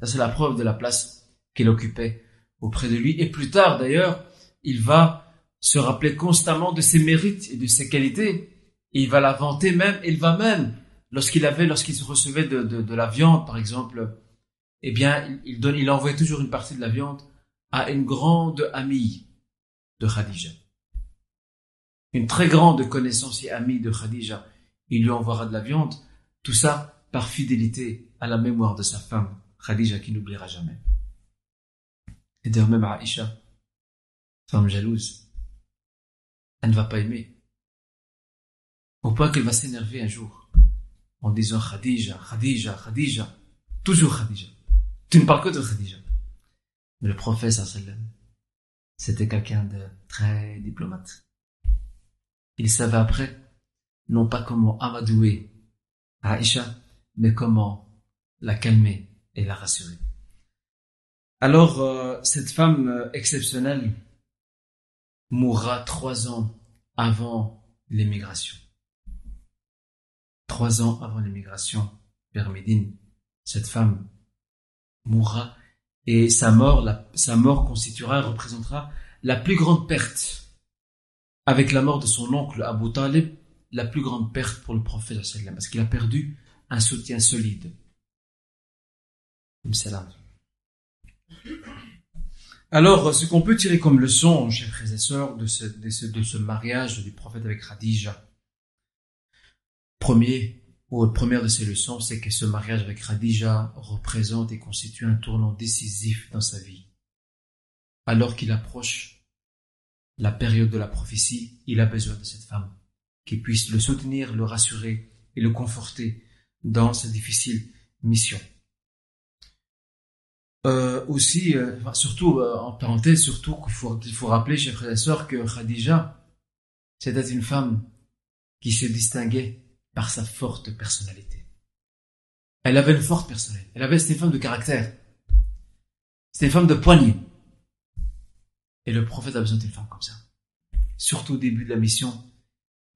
Ça c'est la preuve de la place qu'il occupait auprès de lui. Et plus tard d'ailleurs, il va se rappeler constamment de ses mérites et de ses qualités. Et il va la vanter même, il va même, lorsqu'il avait, lorsqu'il recevait de, de, la viande, par exemple, eh bien, il, donne, il envoyait toujours une partie de la viande à une grande amie de Khadija. Une très grande connaissance et amie de Khadija. Il lui envoiera de la viande. Tout ça par fidélité à la mémoire de sa femme, Khadija, qui n'oubliera jamais. Et d'ailleurs, même Aïcha, femme jalouse, elle ne va pas aimer. Au point qu'elle va s'énerver un jour en disant Khadija, Khadija, Khadija, toujours Khadija. Tu ne parles que de Khadija. Mais le prophète c'était quelqu'un de très diplomate. Il savait après, non pas comment amadouer Aïcha, mais comment la calmer et la rassurer. Alors, euh, cette femme euh, exceptionnelle mourra trois ans avant l'émigration. Trois ans avant l'émigration vers Médine, cette femme mourra et sa mort, sa mort constituera, représentera la plus grande perte avec la mort de son oncle Abu Talib, la plus grande perte pour le prophète parce qu'il a perdu un soutien solide. Alors, ce qu'on peut tirer comme leçon, chers frères et sœurs, de ce, de ce, mariage du prophète avec Khadija, premier, ou première de ces leçons, c'est que ce mariage avec Khadija représente et constitue un tournant décisif dans sa vie. Alors qu'il approche la période de la prophétie, il a besoin de cette femme qui puisse le soutenir, le rassurer et le conforter dans sa difficile mission. Euh, aussi, euh, surtout, euh, en parenthèse, surtout qu'il faut, qu'il faut rappeler, chers frères et sœurs, que Khadija, c'était une femme qui se distinguait par sa forte personnalité. Elle avait une forte personnalité. Elle avait, c'était une femme de caractère. C'était une femme de poignée. Et le prophète a besoin d'une femme comme ça. Surtout au début de la mission,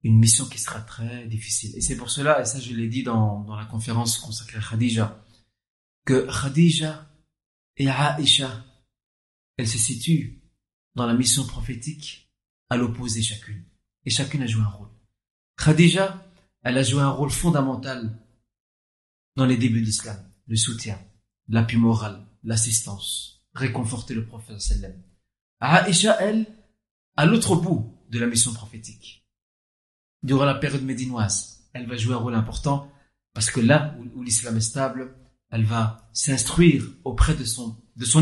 une mission qui sera très difficile. Et c'est pour cela, et ça je l'ai dit dans, dans la conférence consacrée à Khadija, que Khadija et Aïcha, elles se situent dans la mission prophétique à l'opposé chacune. Et chacune a joué un rôle. Khadija, elle a joué un rôle fondamental dans les débuts de l'islam. Le soutien, l'appui moral, l'assistance, réconforter le prophète sallam. Aïcha, elle, à l'autre bout de la mission prophétique. Durant la période médinoise, elle va jouer un rôle important parce que là où l'islam est stable, elle va s'instruire auprès de son,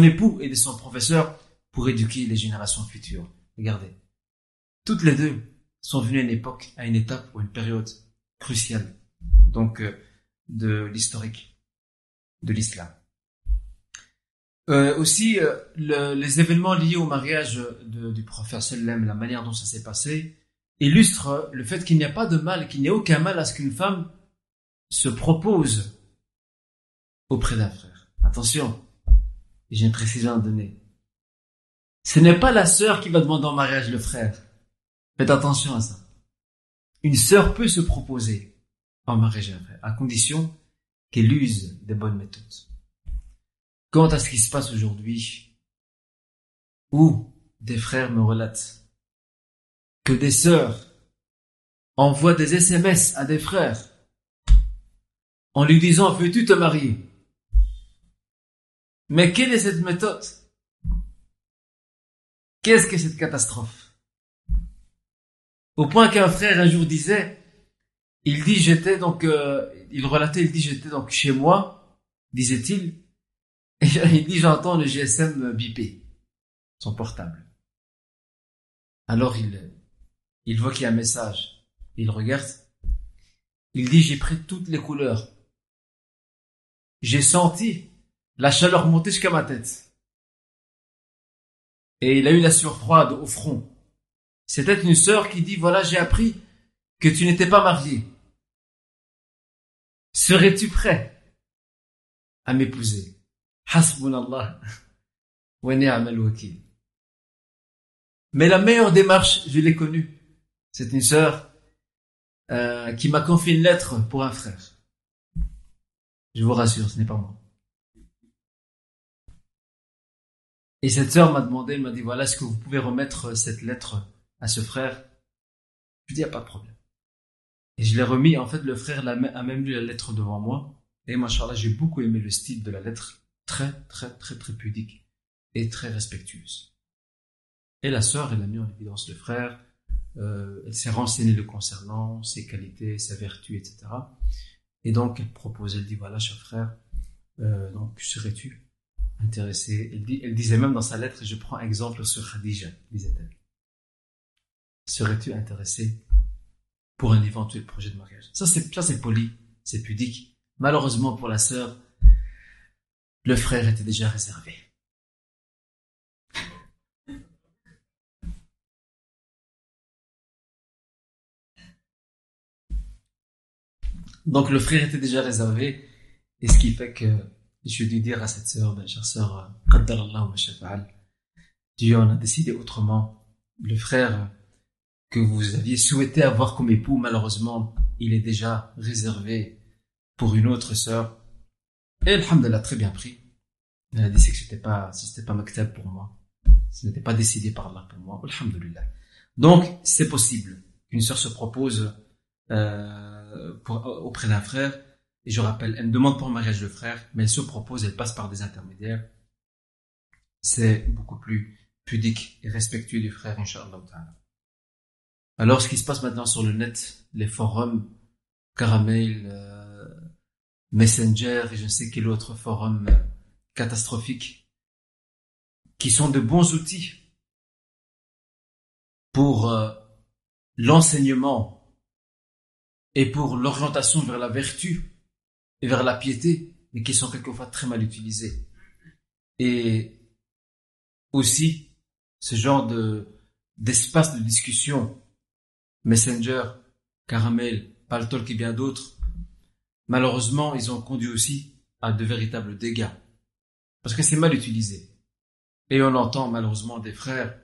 époux et de son professeur pour éduquer les générations futures. Regardez. Toutes les deux sont venues à une époque, à une étape ou une période cruciale, donc, euh, de l'historique de l'islam. Euh, aussi, euh, les événements liés au mariage du prophète sallam, la manière dont ça s'est passé, illustrent le fait qu'il n'y a pas de mal, qu'il n'y a aucun mal à ce qu'une femme se propose auprès d'un frère. Attention, j'ai une précision à donner. Ce n'est pas la sœur qui va demander en mariage le frère. Faites attention à ça. Une sœur peut se proposer en mariage un frère, à condition qu'elle use des bonnes méthodes. Quant à ce qui se passe aujourd'hui, où des frères me relatent que des sœurs envoient des SMS à des frères en lui disant veux-tu te marier? Mais quelle est cette méthode? Qu'est-ce que cette catastrophe? Au point qu'un frère un jour disait, il dit j'étais donc, euh, il relatait, il dit j'étais donc chez moi, disait-il, et il dit j'entends le GSM biper, son portable. Alors il, il voit qu'il y a un message, il regarde, il dit j'ai pris toutes les couleurs, j'ai senti la chaleur montait jusqu'à ma tête. Et il a eu la sueur froide au front. C'était une sœur qui dit, voilà, j'ai appris que tu n'étais pas marié. serais-tu prêt à m'épouser? Hasbunallah wakil. Mais la meilleure démarche, je l'ai connue. C'est une sœur euh, qui m'a confié une lettre pour un frère. Je vous rassure, ce n'est pas moi. Et cette sœur m'a demandé, m'a dit, voilà, est-ce que vous pouvez remettre cette lettre à ce frère? Je dit, il n'y a pas de problème. Et je l'ai remis, en fait, le frère a même lu la lettre devant moi. Et machallah, j'ai beaucoup aimé le style de la lettre, très, très, très, très pudique et très respectueuse. Et la sœur, elle a mis en évidence le frère, euh, elle s'est renseignée le concernant, ses qualités, sa vertu, etc. Et donc, elle propose, elle dit, voilà, cher frère, euh, donc, serais-tu intéressé elle, disait même dans sa lettre, je prends exemple sur Khadija, disait-elle. Serais-tu intéressé pour un éventuel projet de mariage? Ça, c'est, ça, c'est poli, c'est pudique. Malheureusement pour la sœur, le frère était déjà réservé. Donc le frère était déjà réservé, et ce qui fait que je dû dire à cette sœur, ben, chère sœur, Dieu en a décidé autrement. Le frère que vous aviez souhaité avoir comme époux, malheureusement, il est déjà réservé pour une autre sœur. Et Alhamdulillah, très bien pris. Elle a dit que c'était pas, c'était pas maktab pour moi. Ce n'était pas décidé par Allah pour moi. Alhamdulillah. Donc, c'est possible qu'une sœur se propose euh, auprès d'un frère. Et je rappelle, elle demande en mariage le frère, mais elle se propose, elle passe par des intermédiaires. C'est beaucoup plus pudique et respectueux du frère, Inch'Allah. Alors, ce qui se passe maintenant sur le net, les forums, Caramel, euh, Messenger et je ne sais quel autre forum euh, catastrophique, qui sont de bons outils pour euh, l'enseignement et pour l'orientation vers la vertu et vers la piété, mais qui sont quelquefois très mal utilisés. Et aussi, ce genre de d'espace de discussion Messenger, Caramel, Paltalk et bien d'autres, malheureusement, ils ont conduit aussi à de véritables dégâts. Parce que c'est mal utilisé. Et on entend malheureusement des frères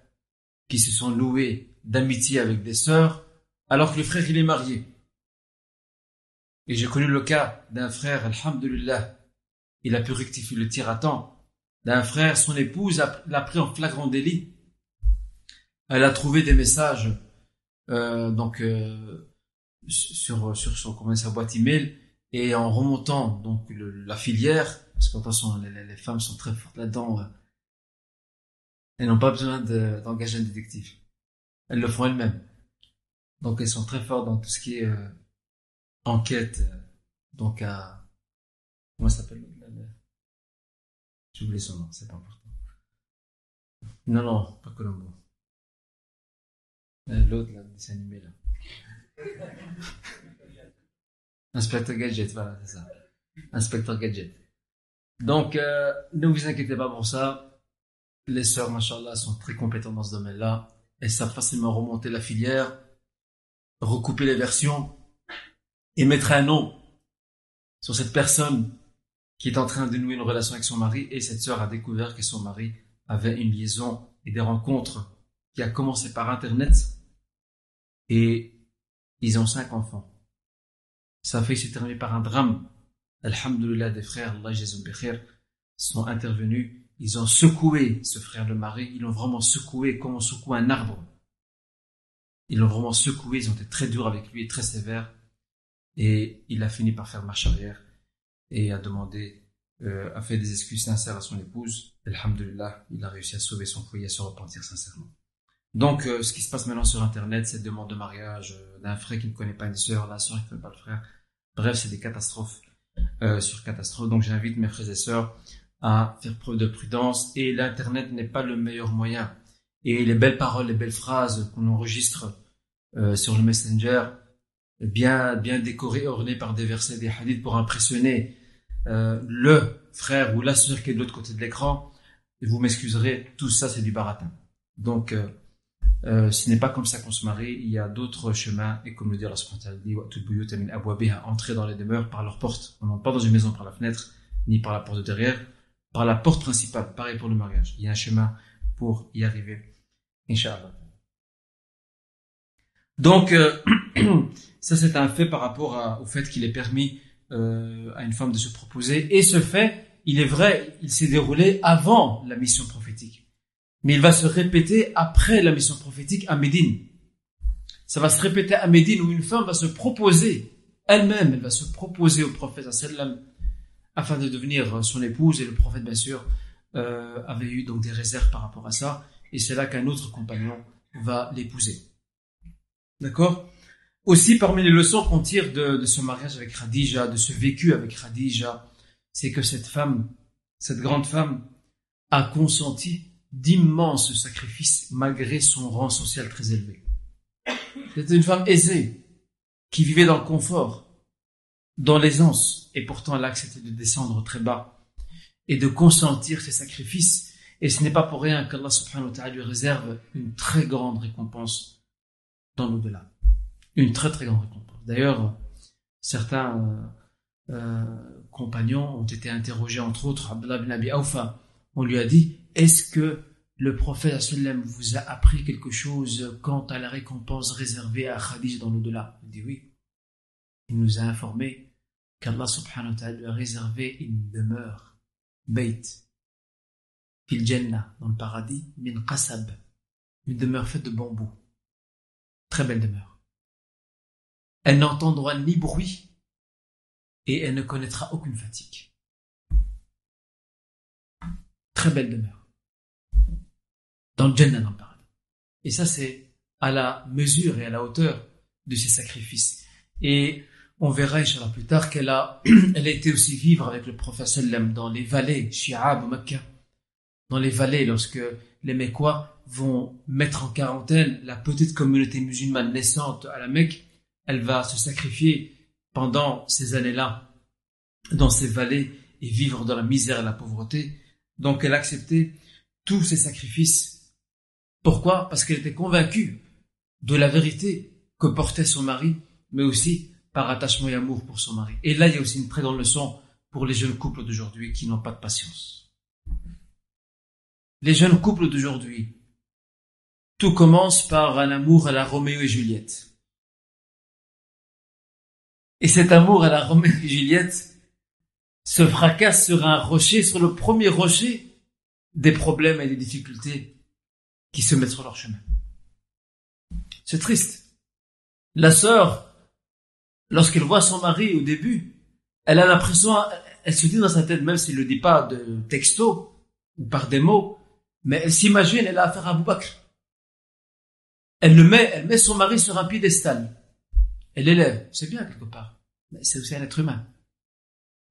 qui se sont loués d'amitié avec des sœurs, alors que le frère il est marié. Et j'ai connu le cas d'un frère, alhamdulillah, il a pu rectifier le tir à temps, d'un frère, son épouse l'a pris en flagrant délit. Elle a trouvé des messages euh, donc euh, sur sur son comment sa boîte email et en remontant donc la filière parce qu'en façon les, femmes sont très fortes là-dedans euh, elles n'ont pas besoin d'engager un détective elles le font elles-mêmes donc elles sont très fortes dans tout ce qui est enquête donc à comment s'appelle j'ai oublié son nom c'est pas important non non pas Colombo euh, l'autre, là, dessin animé, là. Inspecteur Gadget, voilà, c'est ça. Inspecteur Gadget. Donc, euh, ne vous inquiétez pas pour ça. Les sœurs, machallah, sont très compétentes dans ce domaine-là. Elles savent facilement remonter la filière, recouper les versions et mettre un nom sur cette personne qui est en train de nouer une relation avec son mari et cette sœur a découvert que son mari avait une liaison et des rencontres qui a commencé par Internet et ils ont cinq enfants. Ça fait que c'est terminé par un drame. Alhamdulillah, des frères, Allah sont intervenus. Ils ont secoué ce frère le mari. Ils l'ont vraiment secoué comme on secoue un arbre. Ils l'ont vraiment secoué. Ils ont été très durs avec lui et très sévères. Et il a fini par faire marche arrière et a demandé, euh, a fait des excuses sincères à son épouse. Alhamdulillah, il a réussi à sauver son foyer, à se repentir sincèrement. Donc, euh, ce qui se passe maintenant sur Internet, cette demande de mariage euh, d'un frère qui ne connaît pas une sœur, la sœur qui ne connaît pas le frère. Bref, c'est des catastrophes euh, sur catastrophes. Donc, j'invite mes frères et sœurs à faire preuve de prudence. Et l'Internet n'est pas le meilleur moyen. Et les belles paroles, les belles phrases qu'on enregistre sur le Messenger, bien décorées, ornées par des versets, des hadiths pour impressionner le frère ou la sœur qui est de l'autre côté de l'écran. Vous m'excuserez, tout ça c'est du baratin. Donc euh, ce n'est pas comme ça qu'on se marie, il y a d'autres chemins, et comme le dit Allah dit, entrer dans les demeures par leur porte. On n'entre pas dans une maison par la fenêtre, ni par la porte de derrière, par la porte principale. Pareil pour le mariage. Il y a un chemin pour y arriver. Inch'Allah. Donc, euh, ça c'est un fait par rapport au fait qu'il est permis euh, à une femme de se proposer. Et ce fait, il est vrai, il s'est déroulé avant la mission prophétique mais il va se répéter après la mission prophétique à Médine. Ça va se répéter à Médine où une femme va se proposer elle-même, elle va se proposer au prophète sallam afin de devenir son épouse et le prophète bien sûr euh, avait eu donc des réserves par rapport à ça et c'est là qu'un autre compagnon va l'épouser. D'accord? Aussi parmi les leçons qu'on tire de, ce mariage avec Khadija, de ce vécu avec Khadija, c'est que cette femme, cette grande femme, a consenti d'immenses sacrifices malgré son rang social très élevé. C'était une femme aisée, qui vivait dans le confort, dans l'aisance, et pourtant elle a accepté de descendre très bas et de consentir ses sacrifices. Et ce n'est pas pour rien qu'Allah subhanahu wa lui réserve une très grande récompense dans l'au-delà. Une très très grande récompense. D'ailleurs, certains euh, euh, compagnons ont été interrogés, entre autres, Abdullah bin Abi Awfa, on lui a dit, est-ce que le prophète sallam vous a appris quelque chose quant à la récompense réservée à Khadija dans l'au-delà? Il dit oui. Il nous a informé qu'Allah subhanahu wa lui a réservé une demeure, Beit, fil Jannah, dans le paradis, min qasab, une demeure faite de bambou. Très belle demeure. Elle n'entendra ni bruit et elle ne connaîtra aucune fatigue. Très belle demeure. Dans le Jannah, dans le paradis. Et ça, c'est à la mesure et à la hauteur de ses sacrifices. Et on verra, Inch'Allah, plus tard qu'elle a, elle a été aussi vivre avec le prophète sallam dans les vallées, Shi'ab, Makkah. Dans les vallées, lorsque les Mekwa vont mettre en quarantaine la petite communauté musulmane naissante à la Mecque, elle va se sacrifier pendant ces années-là dans ces vallées et vivre dans la misère et la pauvreté donc elle acceptait tous ces sacrifices. Pourquoi? Parce qu'elle était convaincue de la vérité que portait son mari, mais aussi par attachement et amour pour son mari. Et là, il y a aussi une très grande leçon pour les jeunes couples d'aujourd'hui qui n'ont pas de patience. Les jeunes couples d'aujourd'hui, tout commence par un amour à la Roméo et Juliette. Et cet amour à la Roméo et Juliette se fracasse sur un rocher, sur le premier rocher des problèmes et des difficultés qui se mettent sur leur chemin. C'est triste. La sœur, lorsqu'elle voit son mari au début, elle a l'impression, elle se dit dans sa tête, même s'il ne le dit pas de texto ou par des mots, mais elle s'imagine, elle a affaire à Bakr. Elle le met, elle met son mari sur un piédestal. Elle l'élève. C'est bien quelque part. Mais c'est aussi un être humain.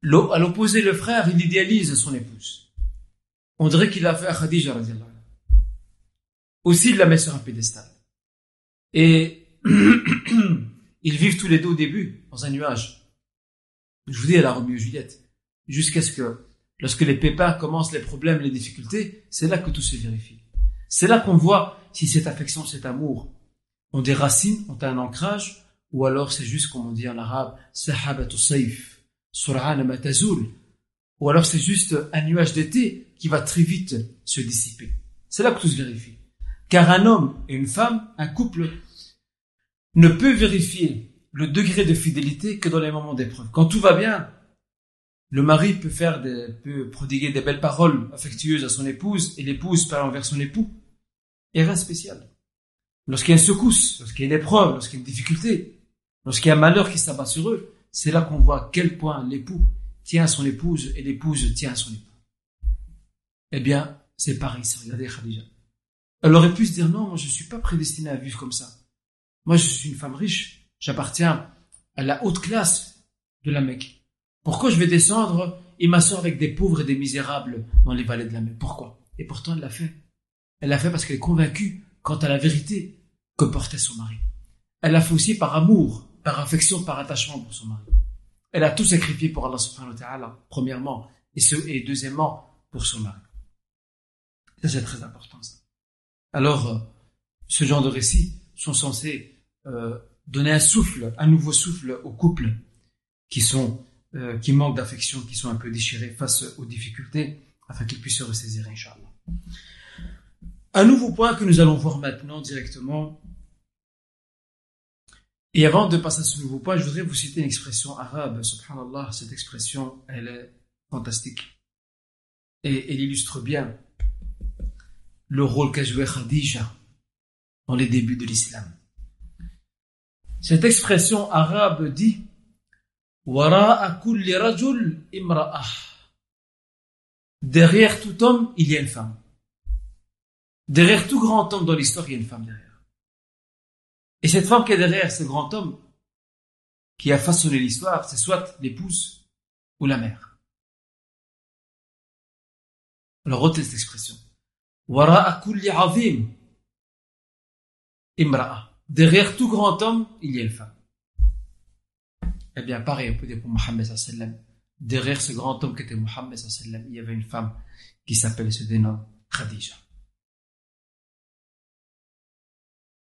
À l'opposé, le frère, il idéalise son épouse. On dirait qu'il a fait à Khadija, Aussi, il la met sur un pédestal. Et ils vivent tous les deux au début, dans un nuage. Je vous dis, elle a remis Juliette. Jusqu'à ce que, lorsque les pépins commencent, les problèmes, les difficultés, c'est là que tout se vérifie. C'est là qu'on voit si cette affection, cet amour ont des racines, ont un ancrage, ou alors c'est juste, comme on dit en arabe, sahabatu saif ou alors c'est juste un nuage d'été qui va très vite se dissiper. C'est là que tout se vérifie. Car un homme et une femme, un couple, ne peut vérifier le degré de fidélité que dans les moments d'épreuve. Quand tout va bien, le mari peut faire des, peut prodiguer des belles paroles affectueuses à son épouse et l'épouse parle envers son époux. Et rien de spécial. Lorsqu'il y a une secousse, lorsqu'il y a une épreuve, lorsqu'il y a une difficulté, lorsqu'il y a un malheur qui s'abat sur eux, c'est là qu'on voit à quel point l'époux tient à son épouse et l'épouse tient à son époux. Eh bien, c'est pareil, ça. Regardez Khadija. Elle aurait pu se dire non, moi je ne suis pas prédestinée à vivre comme ça. Moi je suis une femme riche, j'appartiens à la haute classe de la Mecque. Pourquoi je vais descendre et m'asseoir avec des pauvres et des misérables dans les vallées de la Mecque? Pourquoi? Et pourtant elle l'a fait. Elle l'a fait parce qu'elle est convaincue quant à la vérité que portait son mari. Elle l'a fait aussi par amour par affection, par attachement pour son mari. Elle a tout sacrifié pour Allah subhanahu wa ta'ala, premièrement, et, deuxièmement, pour son mari. Ça, c'est très important, ça. Alors, euh, ce genre de récits sont censés euh, donner un souffle, un nouveau souffle aux couples qui sont euh, qui manquent d'affection, qui sont un peu déchirés face aux difficultés, afin qu'ils puissent se ressaisir, Inch'Allah. Un nouveau point que nous allons voir maintenant directement. Et avant de passer à ce nouveau point, je voudrais vous citer une expression arabe. Subhanallah, cette expression, elle est fantastique. Et elle illustre bien le rôle qu'a joué Khadija dans les débuts de l'islam. Cette expression arabe dit Derrière tout homme, il y a une femme. Derrière tout grand homme dans l'histoire, il y a une femme derrière. Et cette femme qui est derrière ce grand homme, qui a façonné l'histoire, c'est soit l'épouse ou la mère. Alors retenez cette expression. Derrière tout grand homme, il y a une femme. Eh bien, pareil, on peut dire pour Mohammed sallam. Derrière ce grand homme qui était Mohammed sallam, il y avait une femme qui s'appelle se dénomme Khadija.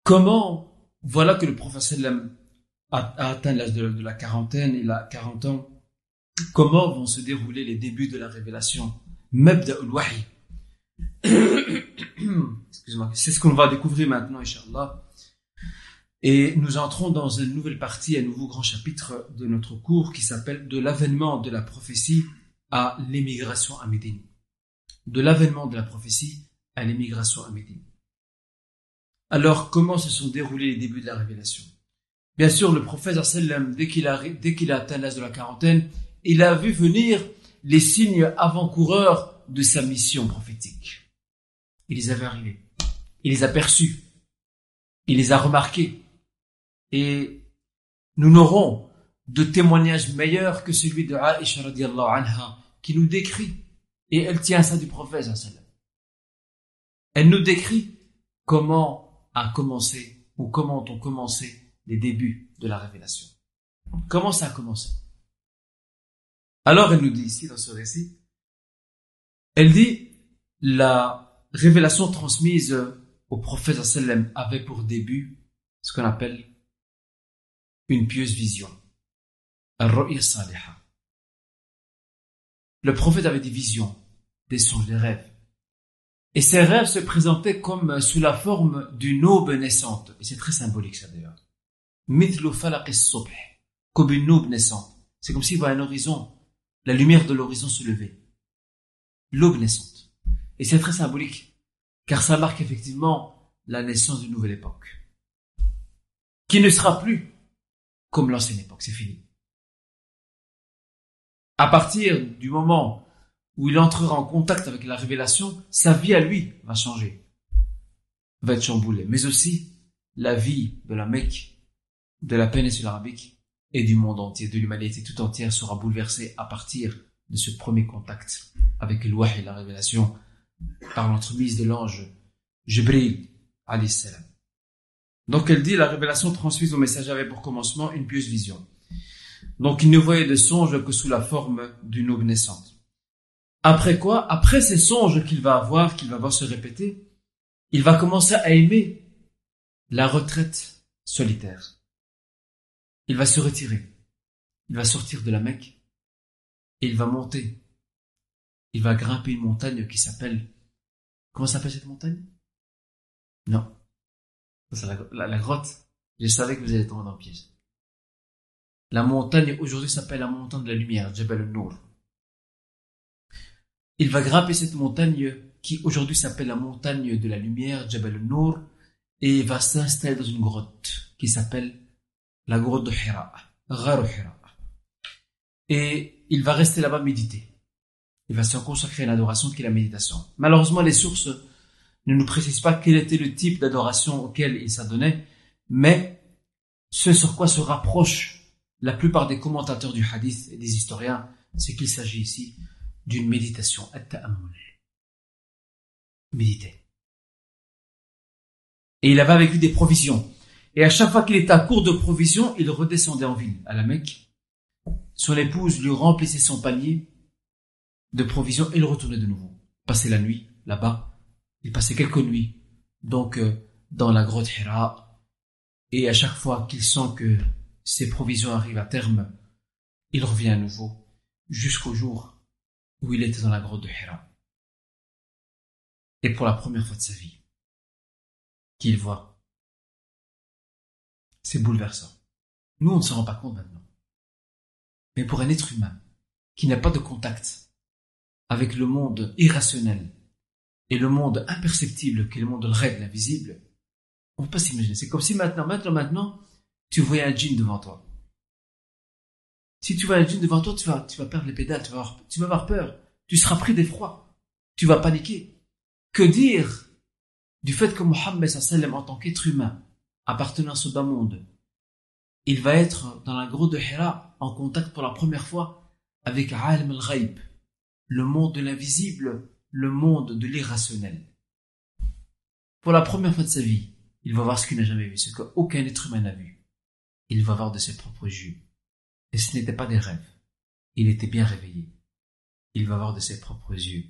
Comment, voilà que le prophète sallam a, atteint l'âge de, la quarantaine, il a 40 ans. Comment vont se dérouler les débuts de la révélation? Mabda wahi Excuse-moi. C'est ce qu'on va découvrir maintenant, Inch'Allah. Et nous entrons dans une nouvelle partie, un nouveau grand chapitre de notre cours qui s'appelle De l'avènement de la prophétie à l'émigration à Médine. De l'avènement de la prophétie à l'émigration à Médine. Alors, comment se sont déroulés les débuts de la révélation? Bien sûr, le prophète dès qu'il a, dès qu'il a atteint l'âge de la quarantaine, il a vu venir les signes avant-coureurs de sa mission prophétique. Il les avait arrivés. Il les a perçus. Il les a remarqués. Et nous n'aurons de témoignage meilleur que celui de Aisha radiallahu anha, qui nous décrit, et elle tient ça du prophète Elle nous décrit comment a commencé, ou comment ont commencé les débuts de la révélation. Comment ça a commencé? Alors elle nous dit ici dans ce récit, elle dit la révélation transmise au prophète avait pour début ce qu'on appelle une pieuse vision. Le prophète avait des visions, des songes, des rêves. Et ces rêves se présentaient comme sous la forme d'une aube naissante. Et c'est très symbolique ça d'ailleurs. Comme une aube naissante. C'est comme s'il voyait un horizon, la lumière de l'horizon se lever. L'aube naissante. Et c'est très symbolique. Car ça marque effectivement la naissance d'une nouvelle époque. Qui ne sera plus comme l'ancienne époque, c'est fini. À partir du moment où il entrera en contact avec la révélation, sa vie à lui va changer, va être chamboulée, mais aussi la vie de la Mecque, de la péninsule arabique et du monde entier, de l'humanité tout entière sera bouleversée à partir de ce premier contact avec le et la révélation par l'entremise de l'ange Jibril alayhi salam. Donc elle dit, la révélation transmise au messager avait pour commencement une pieuse vision. Donc il ne voyait de songes que sous la forme d'une aube naissante. Après quoi Après ces songes qu'il va avoir, qu'il va voir se répéter, il va commencer à aimer la retraite solitaire. Il va se retirer. Il va sortir de la Mecque et il va monter. Il va grimper une montagne qui s'appelle... Comment s'appelle cette montagne? Non, la, grotte. Je savais que vous allez tomber dans le piège. La montagne aujourd'hui s'appelle la montagne de la lumière, Jebel al-Nour. Il va grimper cette montagne qui aujourd'hui s'appelle la montagne de la lumière, Jebel al-Nour, et va s'installer dans une grotte qui s'appelle la grotte de Hira, Hira. Et il va rester là-bas méditer. Il va se consacrer à l'adoration qui est la méditation. Malheureusement, les sources ne nous précise pas quel était le type d'adoration auquel il s'adonnait, mais ce sur quoi se rapprochent la plupart des commentateurs du hadith et des historiens, c'est qu'il s'agit ici d'une méditation, at-ta'ammul. Méditer. Et il avait avec lui des provisions. Et à chaque fois qu'il était à court de provisions, il redescendait en ville, à la Mecque. Son épouse lui remplissait son panier de provisions et il retournait de nouveau. Passer la nuit là-bas il passait quelques nuits, donc euh, dans la grotte Hira, et à chaque fois qu'il sent que ses provisions arrivent à terme, il revient à nouveau, jusqu'au jour où il était dans la grotte de Hira. Et pour la première fois de sa vie, qu'il voit, c'est bouleversant. Nous, on ne s'en rend pas compte maintenant. Mais pour un être humain qui n'a pas de contact avec le monde irrationnel et le monde imperceptible qui est le monde de rêve, l'invisible, on ne peut pas s'imaginer. C'est comme si maintenant, maintenant, maintenant, tu voyais un jean devant toi. Si tu vois un jean devant toi, tu vas, tu vas perdre les pédales, tu vas, avoir, tu vas avoir peur. Tu seras pris d'effroi. Tu vas paniquer. Que dire du fait que Mohammed en tant qu'être humain, appartenant à ce bas monde, il va être dans la grotte de Hira en contact pour la première fois avec Alim al-Ghaib, le monde de l'invisible, le monde de l'irrationnel. Pour la première fois de sa vie, il va voir ce qu'il n'a jamais vu, ce qu'aucun être humain n'a vu. Il va voir de ses propres yeux. Et ce n'était pas des rêves. Il était bien réveillé. Il va voir de ses propres yeux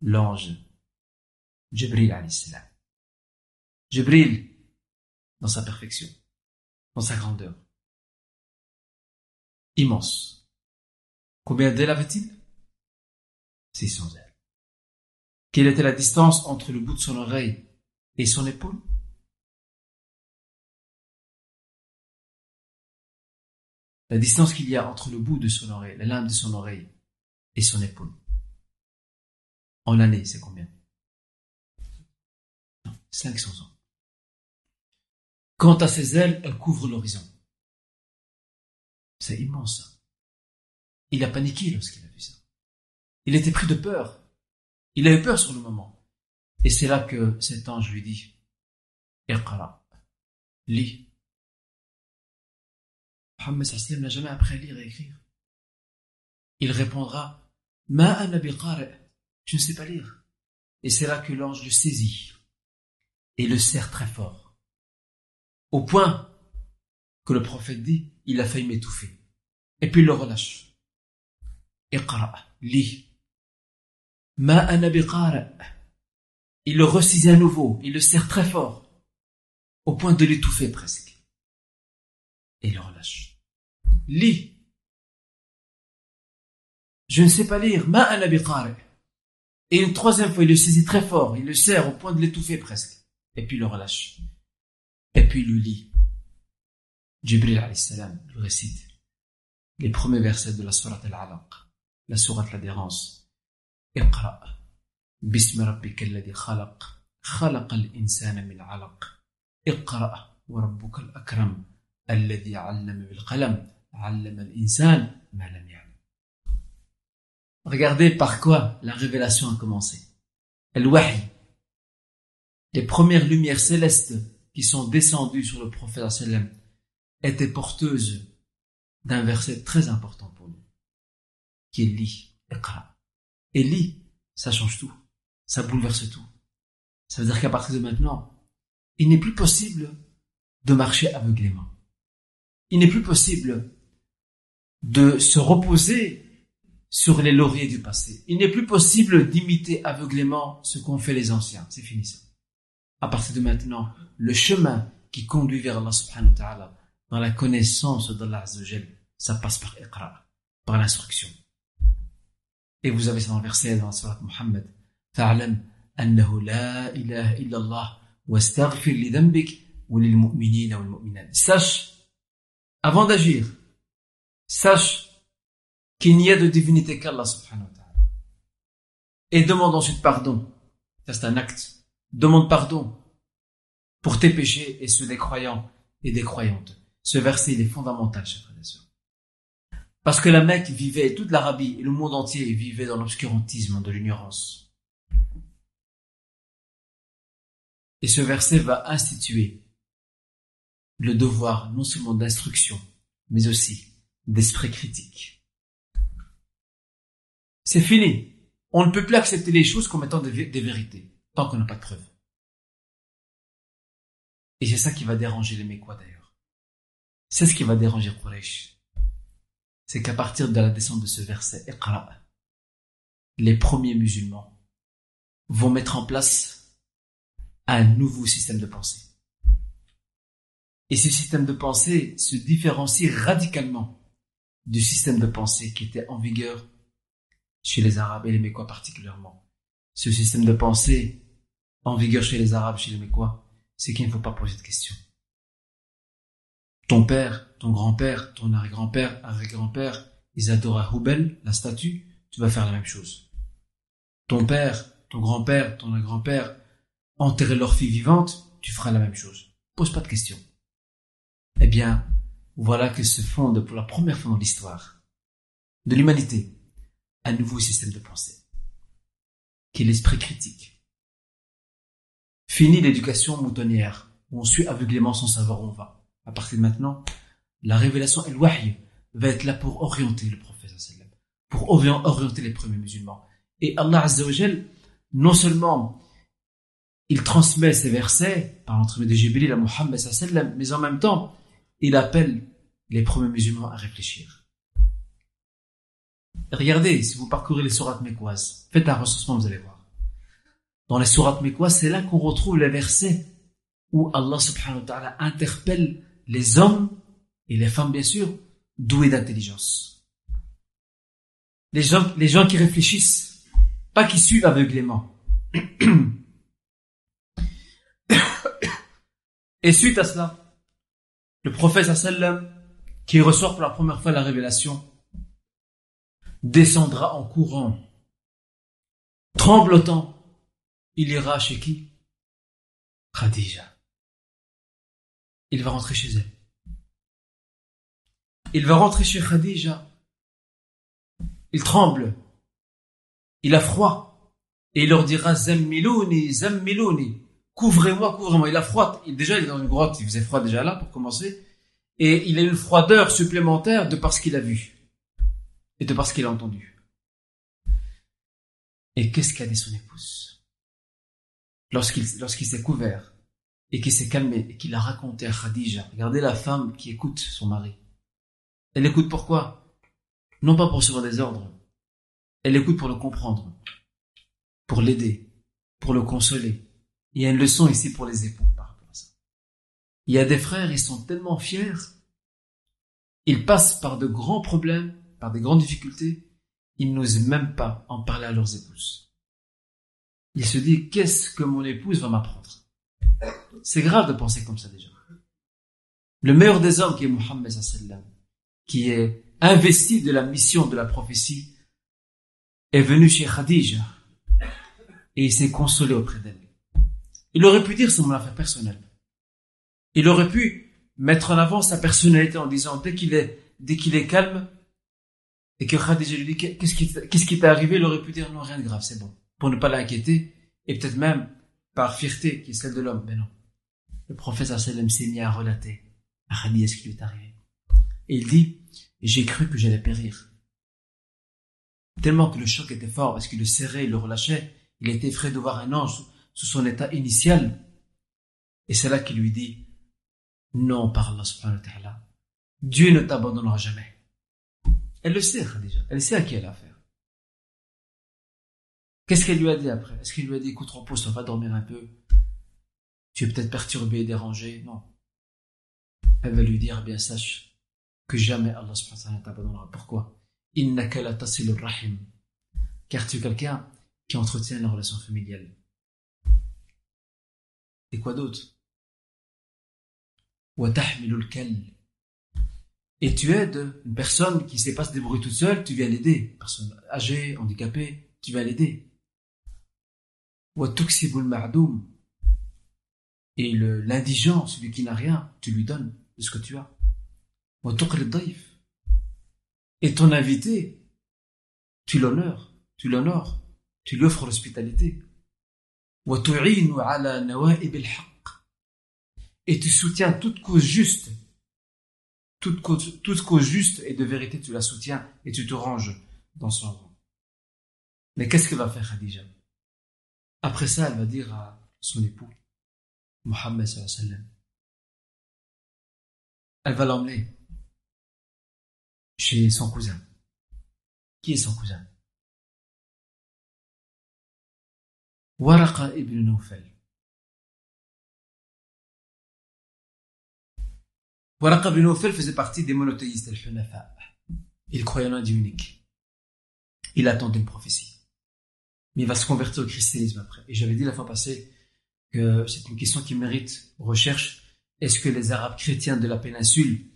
l'ange Jibril salam. Jibril, dans sa perfection, dans sa grandeur. Immense. Combien d'ailes avait-il? 600 ailes. Quelle était la distance entre le bout de son oreille et son épaule? La distance qu'il y a entre le bout de son oreille, la lame de son oreille et son épaule. En année, c'est combien? 500 ans. Quant à ses ailes, elles couvrent l'horizon. C'est immense. Il a paniqué lorsqu'il a vu ça. Il était pris de peur. Il a eu peur sur le moment. Et c'est là que cet ange lui dit, Iqra, lis. Mohammed n'a jamais appris à lire et écrire. Il répondra, Ma je ne sais pas lire. Et c'est là que l'ange le saisit et le serre très fort. Au point que le prophète dit, il a failli m'étouffer. Et puis il le relâche. Iqra, lis. Ma Il le ressaisit à nouveau, il le serre très fort, au point de l'étouffer presque. Et il le relâche. Lis. Je ne sais pas lire. Ma ana Et une troisième fois, il le saisit très fort, il le serre au point de l'étouffer presque. Et puis il le relâche. Et puis il lui lit. Jibril alayhi salam le récite. Les premiers versets de la sourate al-Alaq, la sourate l'adhérence. Iqra. باسم ربك الذي خلق خلق الإنسان من علق اقرأ وربك الأكرم الذي علم بالقلم علم الإنسان ما لم يعلم Regardez par quoi la révélation a commencé. Al-Wahy, les premières lumières célestes qui sont descendues sur le prophète sallam étaient porteuses d'un verset très important pour nous, qui est li, Et li, ça change tout, ça bouleverse tout. Ça veut dire qu'à partir de maintenant, il n'est plus possible de marcher aveuglément. Il n'est plus possible de se reposer sur les lauriers du passé. Il n'est plus possible d'imiter aveuglément ce qu'ont fait les anciens. C'est fini ça. À partir de maintenant, le chemin qui conduit vers Allah subhanahu wa ta'ala, dans la connaissance d'Allah ça passe par iqra, par l'instruction. Et vous avez ça dans le verset dans la surat Muhammad. Fa'alam annahu la ilaha illallah wastaghfir li dhanbik wa lil mu'minina wal mu'minat. Sache, avant d'agir, sache qu'il n'y a de divinité qu'Allah subhanahu wa ta'ala. Et demande ensuite pardon. Ça c'est un acte. Demande pardon pour tes péchés et ceux des croyants et des croyantes. Ce verset, il est fondamental, chers frères et. Parce que la Mecque vivait, toute l'Arabie et le monde entier vivait dans l'obscurantisme, de l'ignorance. Et ce verset va instituer le devoir non seulement d'instruction, mais aussi d'esprit critique. C'est fini. On ne peut plus accepter les choses comme étant des, vérités, tant qu'on n'a pas de preuves. Et c'est ça qui va déranger les Mécois d'ailleurs. C'est ce qui va déranger Quraysh. C'est qu'à partir de la descente de ce verset, les premiers musulmans vont mettre en place un nouveau système de pensée. Et ce système de pensée se différencie radicalement du système de pensée qui était en vigueur chez les Arabes et les Mécois particulièrement. Ce système de pensée en vigueur chez les Arabes, chez les Mécois, c'est qu'il ne faut pas poser de questions. Ton père, ton grand-père, ton arrière-grand-père, arrière-grand-père, ils adorent Houbel, la statue, tu vas faire la même chose. Ton père, ton grand-père, ton arrière-grand-père enterrer leur fille vivante, tu feras la même chose. Pose pas de questions. Eh bien, voilà que se fonde pour la première fois dans l'histoire de l'humanité un nouveau système de pensée, qui est l'esprit critique. Fini l'éducation moutonnière, où on suit aveuglément sans savoir où on va. À partir de maintenant, la révélation et le va être là pour orienter le prophète pour orienter les premiers musulmans. Et Allah Azza non seulement il transmet ces versets par l'entremise de Jibril à Mohammed mais en même temps, il appelle les premiers musulmans à réfléchir. Regardez, si vous parcourez les sourates mécoises, faites un recensement, vous allez voir. Dans les sourates mécoises, c'est là qu'on retrouve les versets où Allah subhanahu wa ta'ala interpelle les hommes et les femmes, bien sûr, doués d'intelligence. Les gens, les gens qui réfléchissent, pas qui suivent aveuglément. Et suite à cela, le prophète sallam, qui reçoit pour la première fois la révélation, descendra en courant, tremblotant. Il ira chez qui? Khadija. Il va rentrer chez elle. Il va rentrer chez Khadija. Il tremble. Il a froid. Et il leur dira Zammilouni, Zammilouni couvrez-moi, couvrez-moi. Il a froid. Il, déjà, il est dans une grotte. Il faisait froid déjà là, pour commencer. Et il a une froideur supplémentaire de par ce qu'il a vu. Et de par ce qu'il a entendu. Et qu'est-ce qu'a dit son épouse? Lorsqu'il, lorsqu'il s'est couvert, et qu'il s'est calmé, et qu'il a raconté à Khadija. Regardez la femme qui écoute son mari. Elle écoute pourquoi? Non pas pour recevoir des ordres. Elle écoute pour le comprendre. Pour l'aider. Pour le consoler il y a une leçon ici pour les époux par rapport à ça. Il y a des frères, ils sont tellement fiers, ils passent par de grands problèmes, par des grandes difficultés, ils n'osent même pas en parler à leurs épouses. Ils se disent, qu'est-ce que mon épouse va m'apprendre? C'est grave de penser comme ça déjà. Le meilleur des hommes qui est Mohammed qui est investi de la mission de la prophétie, est venu chez Khadija et il s'est consolé auprès d'elle. Il aurait pu dire c'est mon affaire personnelle. Il aurait pu mettre en avant sa personnalité en disant dès qu'il est, dès qu'il est calme, et que Khadija lui dit qu'est-ce qui, qu'est-ce qui t'est arrivé, il aurait pu dire non, rien de grave, c'est bon. Pour ne pas l'inquiéter, et peut-être même par fierté qui est celle de l'homme. Mais non. Le prophète sallam s'est mis à relater à Khadija ce qui lui est arrivé. Et il dit, j'ai cru que j'allais périr. Tellement que le choc était fort parce qu'il le serrait, il le relâchait, il était effrayé de voir un ange sous son état initial. Et c'est là qu'il lui dit, non par Allah subhanahu wa ta'ala, Dieu ne t'abandonnera jamais. Elle le sait, déjà. Elle sait à qui elle a affaire. Qu'est-ce qu'elle lui a dit après? Est-ce qu'il lui a dit, écoute, repose, on va dormir un peu Tu es peut-être perturbé, dérangé Non. Elle va lui dire, bien sache que jamais Allah subhanahu wa ta'ala t'abandonnera. Pourquoi? Rahim. Car tu es quelqu'un qui entretient la relation familiale. Et quoi d'autre? Et tu aides une personne qui ne sait pas se débrouiller toute seule, tu viens l'aider. Personne âgée, handicapée, tu viens l'aider. Et l'indigent, celui qui n'a rien, tu lui donnes de ce que tu as. Et ton invité, tu l'honores, tu l'honores, tu lui offres l'hospitalité. Et tu soutiens toute cause juste. Toute cause, toute juste et de vérité, tu la soutiens et tu te ranges dans son rang. Mais qu'est-ce qu'elle va faire Khadija? Après ça, elle va dire à son époux, Mohammed elle va l'emmener chez son cousin. Qui est son cousin? ورقة ابن نوفل ibn Nawfal faisait partie des monothéistes, al-Hunafa. Il croyait en un Dieu unique. Il attendait une prophétie. Mais il va se convertir au christianisme après. Et j'avais dit la fois passée que c'est une question qui mérite recherche. Est-ce que les Arabes chrétiens de la péninsule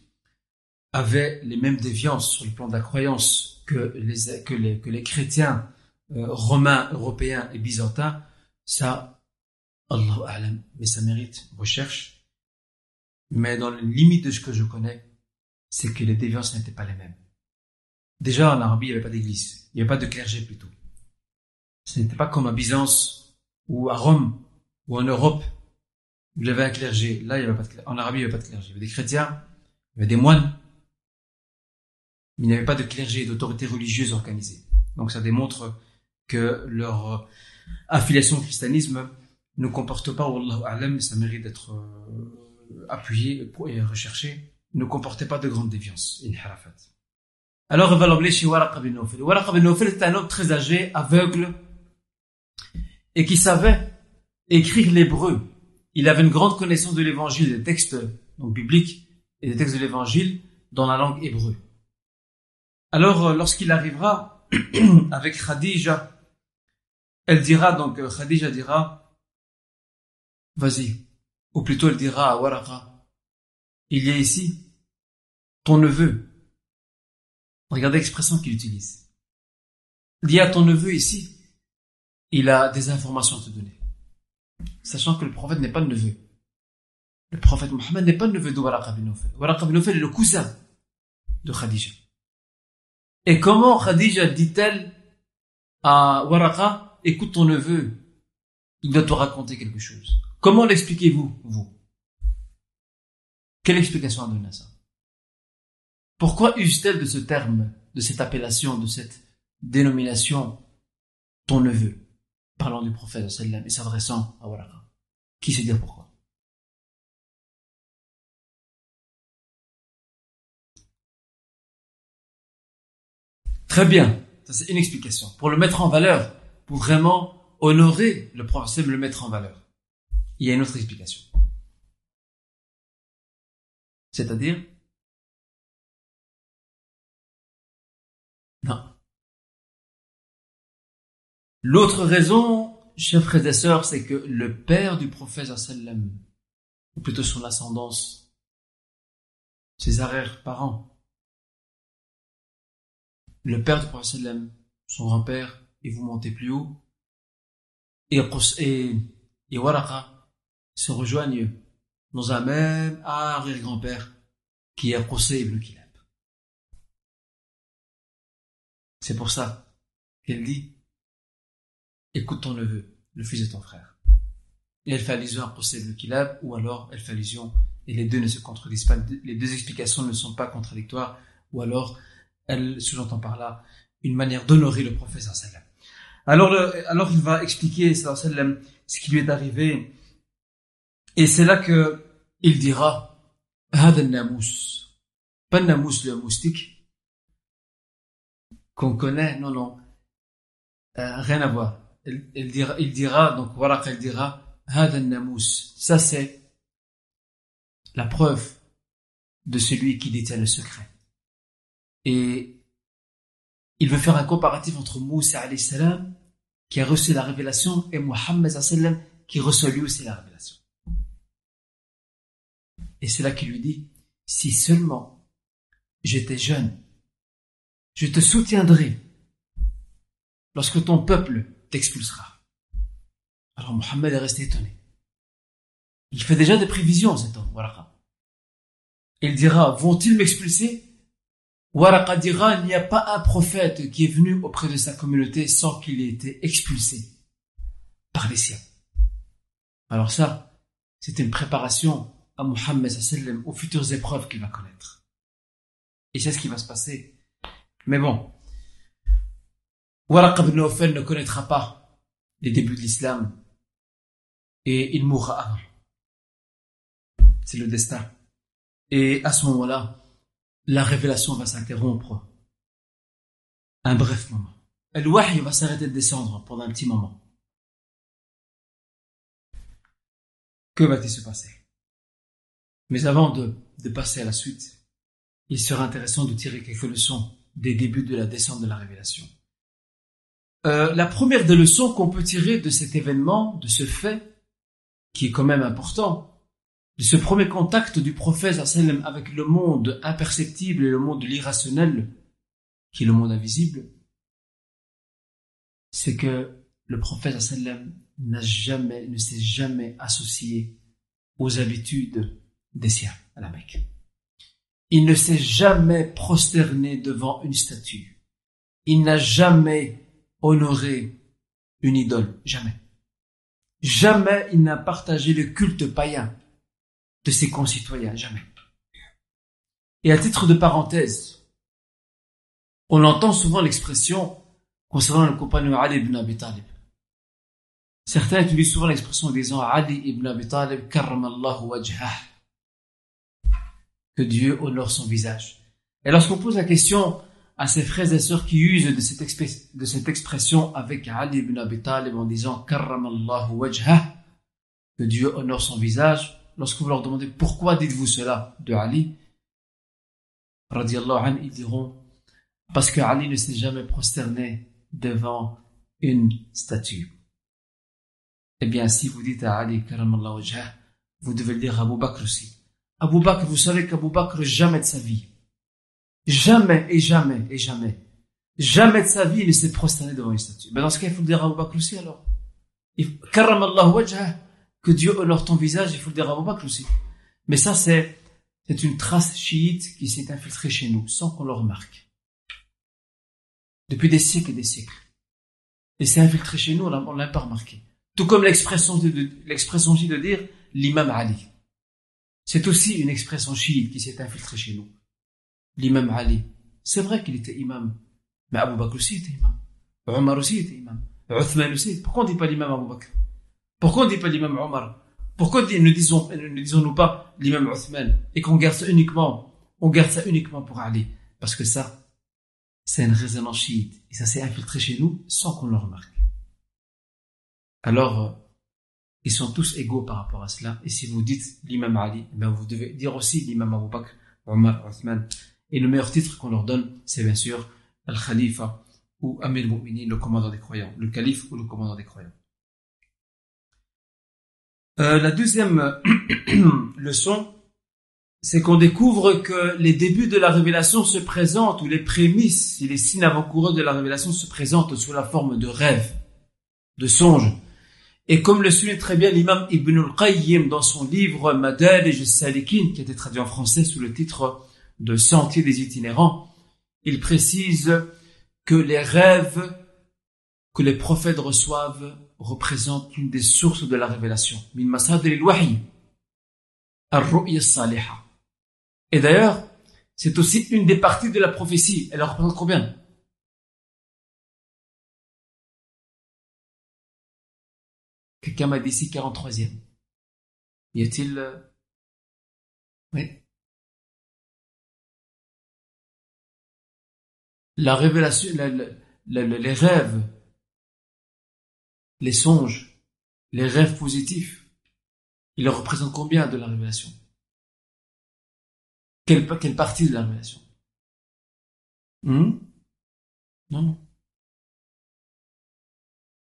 avaient les mêmes déviances sur le plan de la croyance que les, que les, que les chrétiens euh, romains, européens et byzantins ça, Allah alam, mais ça mérite recherche. Mais dans les limites de ce que je connais, c'est que les déviances n'étaient pas les mêmes. Déjà, en Arabie, il n'y avait pas d'église. Il n'y avait pas de clergé plutôt. Ce n'était pas comme à Byzance ou à Rome ou en Europe. Il y avait un clergé. Là, il n'y avait pas de clergé. En Arabie, il n'y avait pas de clergé. Il y avait des chrétiens, il y avait des moines. Mais il n'y avait pas de clergé et d'autorité religieuse organisée. Donc ça démontre que leur affiliation au christianisme ne comporte pas, Wallahu alam, ça mérite d'être euh, appuyé et recherché, ne comportait pas de grande déviance, inharafat. Alors, il va l'emmener chez Waraq ibn Nawfal. Waraq ibn était un homme très âgé, aveugle, et qui savait écrire l'hébreu. Il avait une grande connaissance de l'évangile, des textes donc, bibliques et des textes de l'évangile dans la langue hébreu. Alors, euh, lorsqu'il arrivera avec Khadija, elle dira donc, euh, Khadija dira, vas-y, ou plutôt elle dira à Waraqa, il y a ici ton neveu. Regardez l'expression qu'il utilise. Il y a ton neveu ici, il a des informations à te donner. Sachant que le prophète n'est pas le neveu. Le prophète Mohammed n'est pas le neveu de Waraqa bin Nawfal. Waraqa bin est le cousin de Khadija. Et comment Khadija dit-elle à Waraqa, écoute ton neveu, il doit te raconter quelque chose. Comment l'expliquez-vous, vous? Quelle explication a donné à ça? Pourquoi use-t-elle de ce terme, de cette appellation, de cette dénomination, ton neveu, parlant du prophète et s'adressant à Waraqa Qui sait dire pourquoi? Très bien, ça c'est une explication. Pour le mettre en valeur, pour vraiment honorer le prophète, le mettre en valeur. Il y a une autre explication. C'est-à-dire? Non. L'autre raison, chers frères et sœurs, c'est que le père du prophète ou plutôt son ascendance, ses arrière-parents, le père du prophète son grand-père, et vous montez plus haut, et, et, et Waraqa se rejoignent dans un même arrière-grand-père qui est Qusay ibn Kilab. C'est pour ça qu'elle dit Écoute ton neveu, le fils de ton frère. Et elle fait allusion à Qusay ibn Kilab, ou alors elle fait allusion, et les deux ne se contredisent pas, les deux explications ne sont pas contradictoires, ou alors elle sous-entend par là une manière d'honorer le prophète sallam. Alors, alors il va expliquer sallam, ce qui lui est arrivé. Et c'est là que il dira Had namous pas namous le moustique qu'on connaît, non, non, euh, rien à voir. Il, dira, il dira, donc voilà qu'elle dira Had namous ça c'est la preuve de celui qui détient le secret. Et il veut faire un comparatif entre Moussa salam qui a reçu la révélation et Muhammad sallam qui reçoit lui aussi la révélation. Et c'est là qu'il lui dit, si seulement j'étais jeune, je te soutiendrai lorsque ton peuple t'expulsera. Alors Muhammad est resté étonné. Il fait déjà des prévisions, cet homme, voilà. Il dira, vont-ils m'expulser? Waraqa dira, il n'y a pas un prophète qui est venu auprès de sa communauté sans qu'il ait été expulsé par les siens. Alors ça, c'est une préparation à Muhammad sallam aux futures épreuves qu'il va connaître. Et c'est ce qui va se passer. Mais bon, Waraqa ibn Nawfal ne connaîtra pas les débuts de l'islam et il mourra avant. C'est le destin. Et à ce moment-là, la révélation va s'interrompre un bref moment. Le wahy va s'arrêter de descendre pendant un petit moment. Que va-t-il se passer? Mais avant de, de passer à la suite, il sera intéressant de tirer quelques leçons des débuts de la descente de la révélation. Euh, la première des leçons qu'on peut tirer de cet événement, de ce fait, qui est quand même important, de ce premier contact du prophète avec le monde imperceptible et le monde de l'irrationnel, qui est le monde invisible, c'est que le prophète n'a jamais, ne s'est jamais associé aux habitudes des siens à la Mecque. Il ne s'est jamais prosterné devant une statue. Il n'a jamais honoré une idole. Jamais. Jamais il n'a partagé le culte païen de ses concitoyens. Jamais. Et à titre de parenthèse, on entend souvent l'expression concernant le compagnon Ali ibn Abi Talib. Certains utilisent souvent l'expression disant Ali ibn Abi Talib karramallahu wajhah. Que Dieu honore son visage. Et lorsqu'on pose la question à ses frères et sœurs qui usent de cette, de cette expression avec Ali ibn Abi Talib en disant karramallahu wajhah, que Dieu honore son visage, lorsque vous leur demandez pourquoi dites-vous cela de Ali, radiallahu ils diront parce que Ali ne s'est jamais prosterné devant une statue. Eh bien, si vous dites à Ali, vous devez le dire à Abu Bakr aussi. Abu Bakr, vous savez qu'Abu Bakr, jamais de sa vie, jamais et jamais et jamais, jamais de sa vie, il ne s'est prosterné devant une statue. Mais dans ce cas, il faut le dire à Abu Bakr aussi alors. wajhah, que Dieu honore ton visage, il faut le dire Abu Bakr aussi. Mais ça, c'est, c'est une trace chiite qui s'est infiltrée chez nous, sans qu'on le remarque depuis des siècles et des siècles. Et c'est infiltré chez nous, on l'a pas remarqué. Tout comme l'expression de, l'expression de dire l'imam Ali. C'est aussi une expression chiite qui s'est infiltrée chez nous. L'imam Ali. C'est vrai qu'il était imam. Mais Abu Bakr aussi était imam. Omar aussi était imam. Uthman aussi. Pourquoi on ne dit pas l'imam Abu Bakr? Pourquoi on ne dit pas l'imam Omar? Pourquoi ne disons, ne disons-nous pas l'imam Uthman et qu'on garde ça uniquement, on garde ça uniquement pour Ali? Parce que ça, c'est une résonance chiite. Et ça s'est infiltré chez nous sans qu'on le remarque. Alors, euh, ils sont tous égaux par rapport à cela. Et si vous dites l'imam Ali, eh vous devez dire aussi l'imam Abu Bakr, Omar, Othman. Et le meilleur titre qu'on leur donne, c'est bien sûr Al-Khalifa ou Amir Mu'minin, le commandant des croyants. Le calife ou le commandant des croyants. Euh, la deuxième leçon, c'est qu'on découvre que les débuts de la révélation se présentent, ou les prémices les signes avant-coureurs de la révélation se présentent sous la forme de rêves, de songes. Et comme le souligne très bien l'imam Ibn al-Qayyim dans son livre Madarij salikin qui a été traduit en français sous le titre de Sentier des itinérants, il précise que les rêves que les prophètes reçoivent représentent une des sources de la révélation. Et d'ailleurs, c'est aussi une des parties de la prophétie. Elle représente combien? Quelqu'un m'a dit ici 43e. Y a-t-il... Euh, oui. La révélation, les rêves, les songes, les rêves positifs, ils représentent combien de la révélation? Quelle, partie de la révélation? Hmm? Non, non.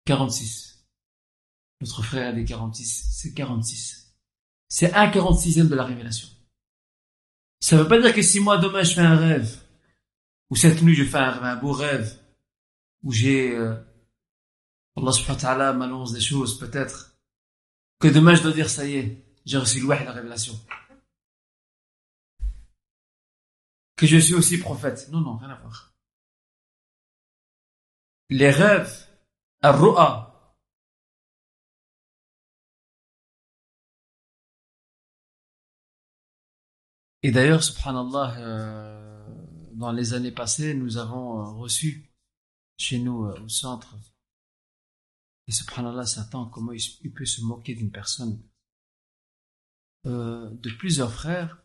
46. Notre frère a dit 46. C'est 46. C'est un 46e de la révélation. Ça veut pas dire que si moi demain je fais un rêve, ou cette nuit je fais un, un beau rêve, où j'ai, euh, Allah subhanahu wa ta'ala m'annonce des choses peut-être, que demain je dois dire ça y est, j'ai reçu le la révélation. que je suis aussi prophète. Non, non, rien à voir. Les rêves, ar Et d'ailleurs, subhanallah, euh, dans les années passées, nous avons euh, reçu chez nous euh, au centre. Et subhanallah, Satan, comment il, peut se moquer d'une personne De plusieurs frères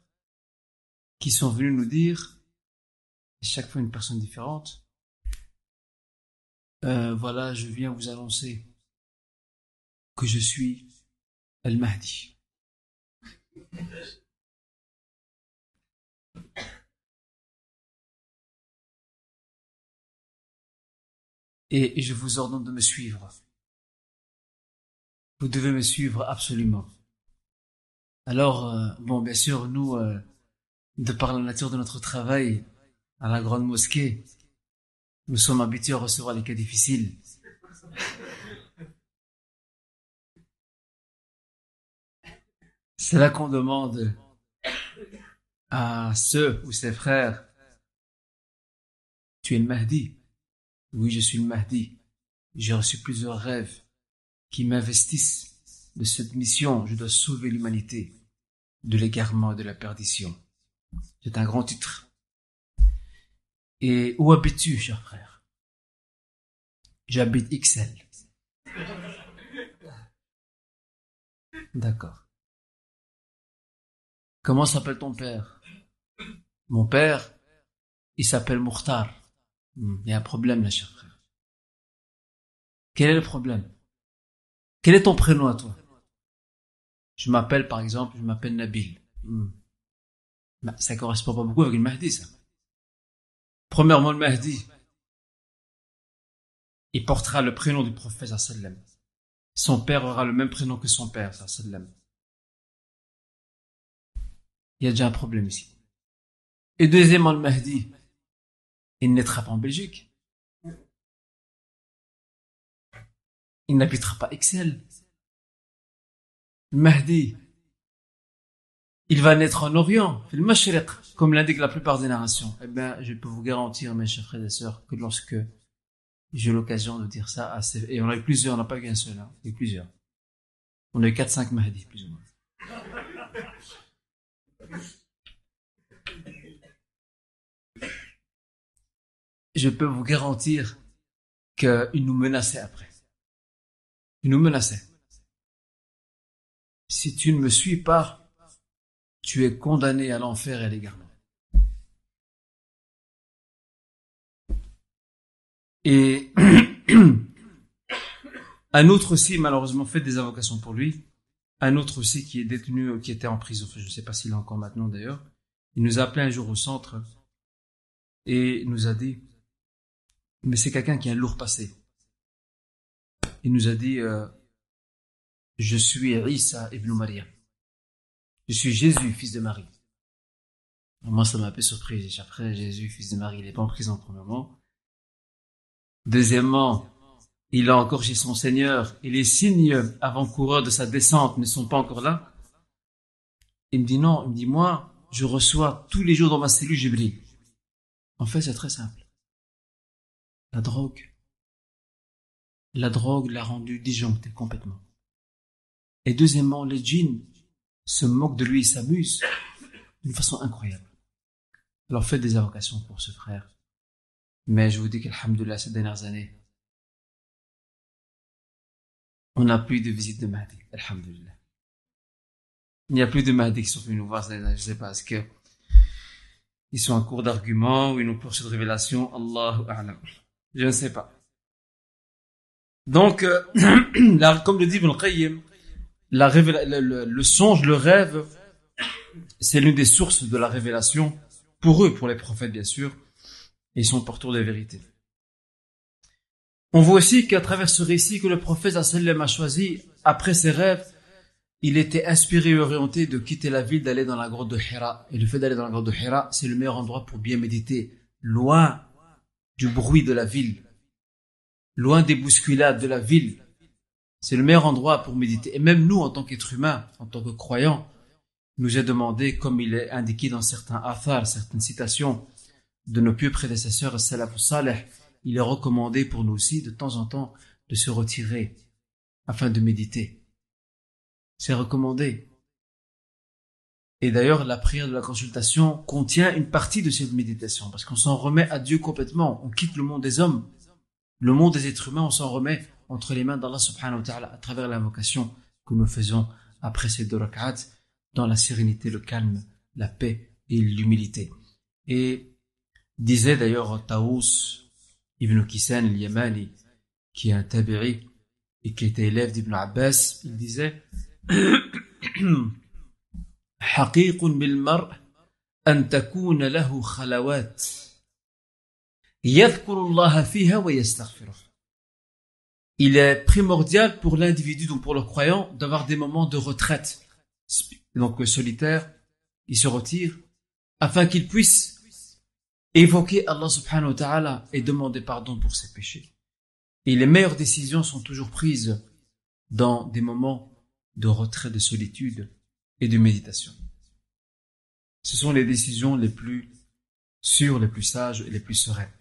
qui sont venus nous dire, chaque fois une personne différente, euh, voilà, je viens vous annoncer que je suis Al-Mahdi. Et je vous ordonne de me suivre. Vous devez me suivre absolument. Alors, euh, bon, bien sûr, nous, euh, de par la nature de notre travail à la grande mosquée, nous sommes habitués à recevoir les cas difficiles. C'est là qu'on demande à ceux ou ses frères, tu es le Mahdi Oui, je suis le Mahdi. J'ai reçu plusieurs rêves qui m'investissent de cette mission. Je dois sauver l'humanité de l'égarement et de la perdition. C'est un grand titre. Et où habites-tu, cher frère? J'habite XL. D'accord. Comment s'appelle ton père? Mon père, il s'appelle Mourtar. Hmm, il y a un problème là, cher frère. Quel est le problème? Quel est ton prénom à toi? Je m'appelle, par exemple, je m'appelle Nabil. Hmm. Bah, ça correspond pas beaucoup avec le Mahdi, ça. Premièrement, le Mahdi, il portera le prénom du prophète sallam. Son père aura le même prénom que son père sallam il y a déjà un problème ici. Et deuxièmement, le Mahdi, il naîtra pas en Belgique. Il n'habitera pas Excel. Mahdi, il va naître en Orient, le comme l'indique la plupart des narrations. Eh bien, je peux vous garantir, mes chers frères et sœurs, que lorsque j'ai l'occasion de dire ça assez, et on a eu plusieurs, on n'a pas qu'un seul, hein, il y a eu plusieurs. On a eu 4-5 Mahdi, plus ou moins. Je peux vous garantir qu'il nous menaçait après. Il nous menaçait. Si tu ne me suis pas, tu es condamné à l'enfer et à l'égarement. Et un autre aussi, malheureusement, fait des invocations pour lui un autre aussi qui est détenu, qui était en prison, je ne sais pas s'il est encore maintenant d'ailleurs, il nous a appelé un jour au centre et nous a dit, mais c'est quelqu'un qui a un lourd passé. Il nous a dit, euh, je suis Isa ibn Maria. Je suis Jésus, fils de Marie. moi, ça m'a un peu surpris. Après, Jésus, fils de Marie, il n'est pas en prison, premièrement. Deuxièmement, il a encore chez son Seigneur et les signes avant-coureurs de sa descente ne sont pas encore là. Il me dit non, il me dit moi, je reçois tous les jours dans ma cellule Jibril. En fait, c'est très simple. La drogue. La drogue l'a rendu disjoncté complètement. Et deuxièmement, les djinns se moquent de lui et s'amusent d'une façon incroyable. Alors faites des invocations pour ce frère. Mais je vous dis qu'Alhamdulillah, ces dernières années, on n'a plus de visite de Mahdi, alhamdulillah. Il n'y a plus de Mahdi qui sont venus nous voir, je ne sais pas, est-ce que ils sont en cours d'argument ou ils nous poursuivent de révélation, Allahu A'lam. Je ne sais pas. Donc, euh, comme le dit Ibn Qayyim, le, songe, le rêve, c'est l'une des sources de la révélation pour eux, pour les prophètes bien sûr, et ils sont porteurs de vérité. On voit aussi qu'à travers ce récit que le prophète sallam a choisi, après ses rêves, il était inspiré et orienté de quitter la ville, d'aller dans la grotte de Hira. Et le fait d'aller dans la grotte de Hira, c'est le meilleur endroit pour bien méditer, loin du bruit de la ville, loin des bousculades de la ville. C'est le meilleur endroit pour méditer. Et même nous, en tant qu'êtres humains, en tant que croyants, nous est demandé, comme il est indiqué dans certains athars, certaines citations de nos pieux prédécesseurs, salafus salih, il est recommandé pour nous aussi de temps en temps de se retirer afin de méditer. C'est recommandé. Et d'ailleurs, la prière de la consultation contient une partie de cette méditation, parce qu'on s'en remet à Dieu complètement. On quitte le monde des hommes, le monde des êtres humains, on s'en remet entre les mains d'Allah subhanahu wa ta'ala à travers l'invocation que nous faisons après ces deux rak'at, dans la sérénité, le calme, la paix et l'humilité. Et disait d'ailleurs Taous, Ibn Kisan al-Yamani, qui est un tabi'i et qui était élève d'Ibn Abbas, il disait حقيق بالمرء أن تكون له خلوات il est primordial pour l'individu, donc pour le croyant, d'avoir des moments de retraite. Donc solitaire, il se retire, afin qu'il puisse évoquer Allah subhanahu wa ta'ala et demander pardon pour ses péchés. Et les meilleures décisions sont toujours prises dans des moments de retrait, de solitude et de méditation. Ce sont les décisions les plus sûres, les plus sages et les plus sereines.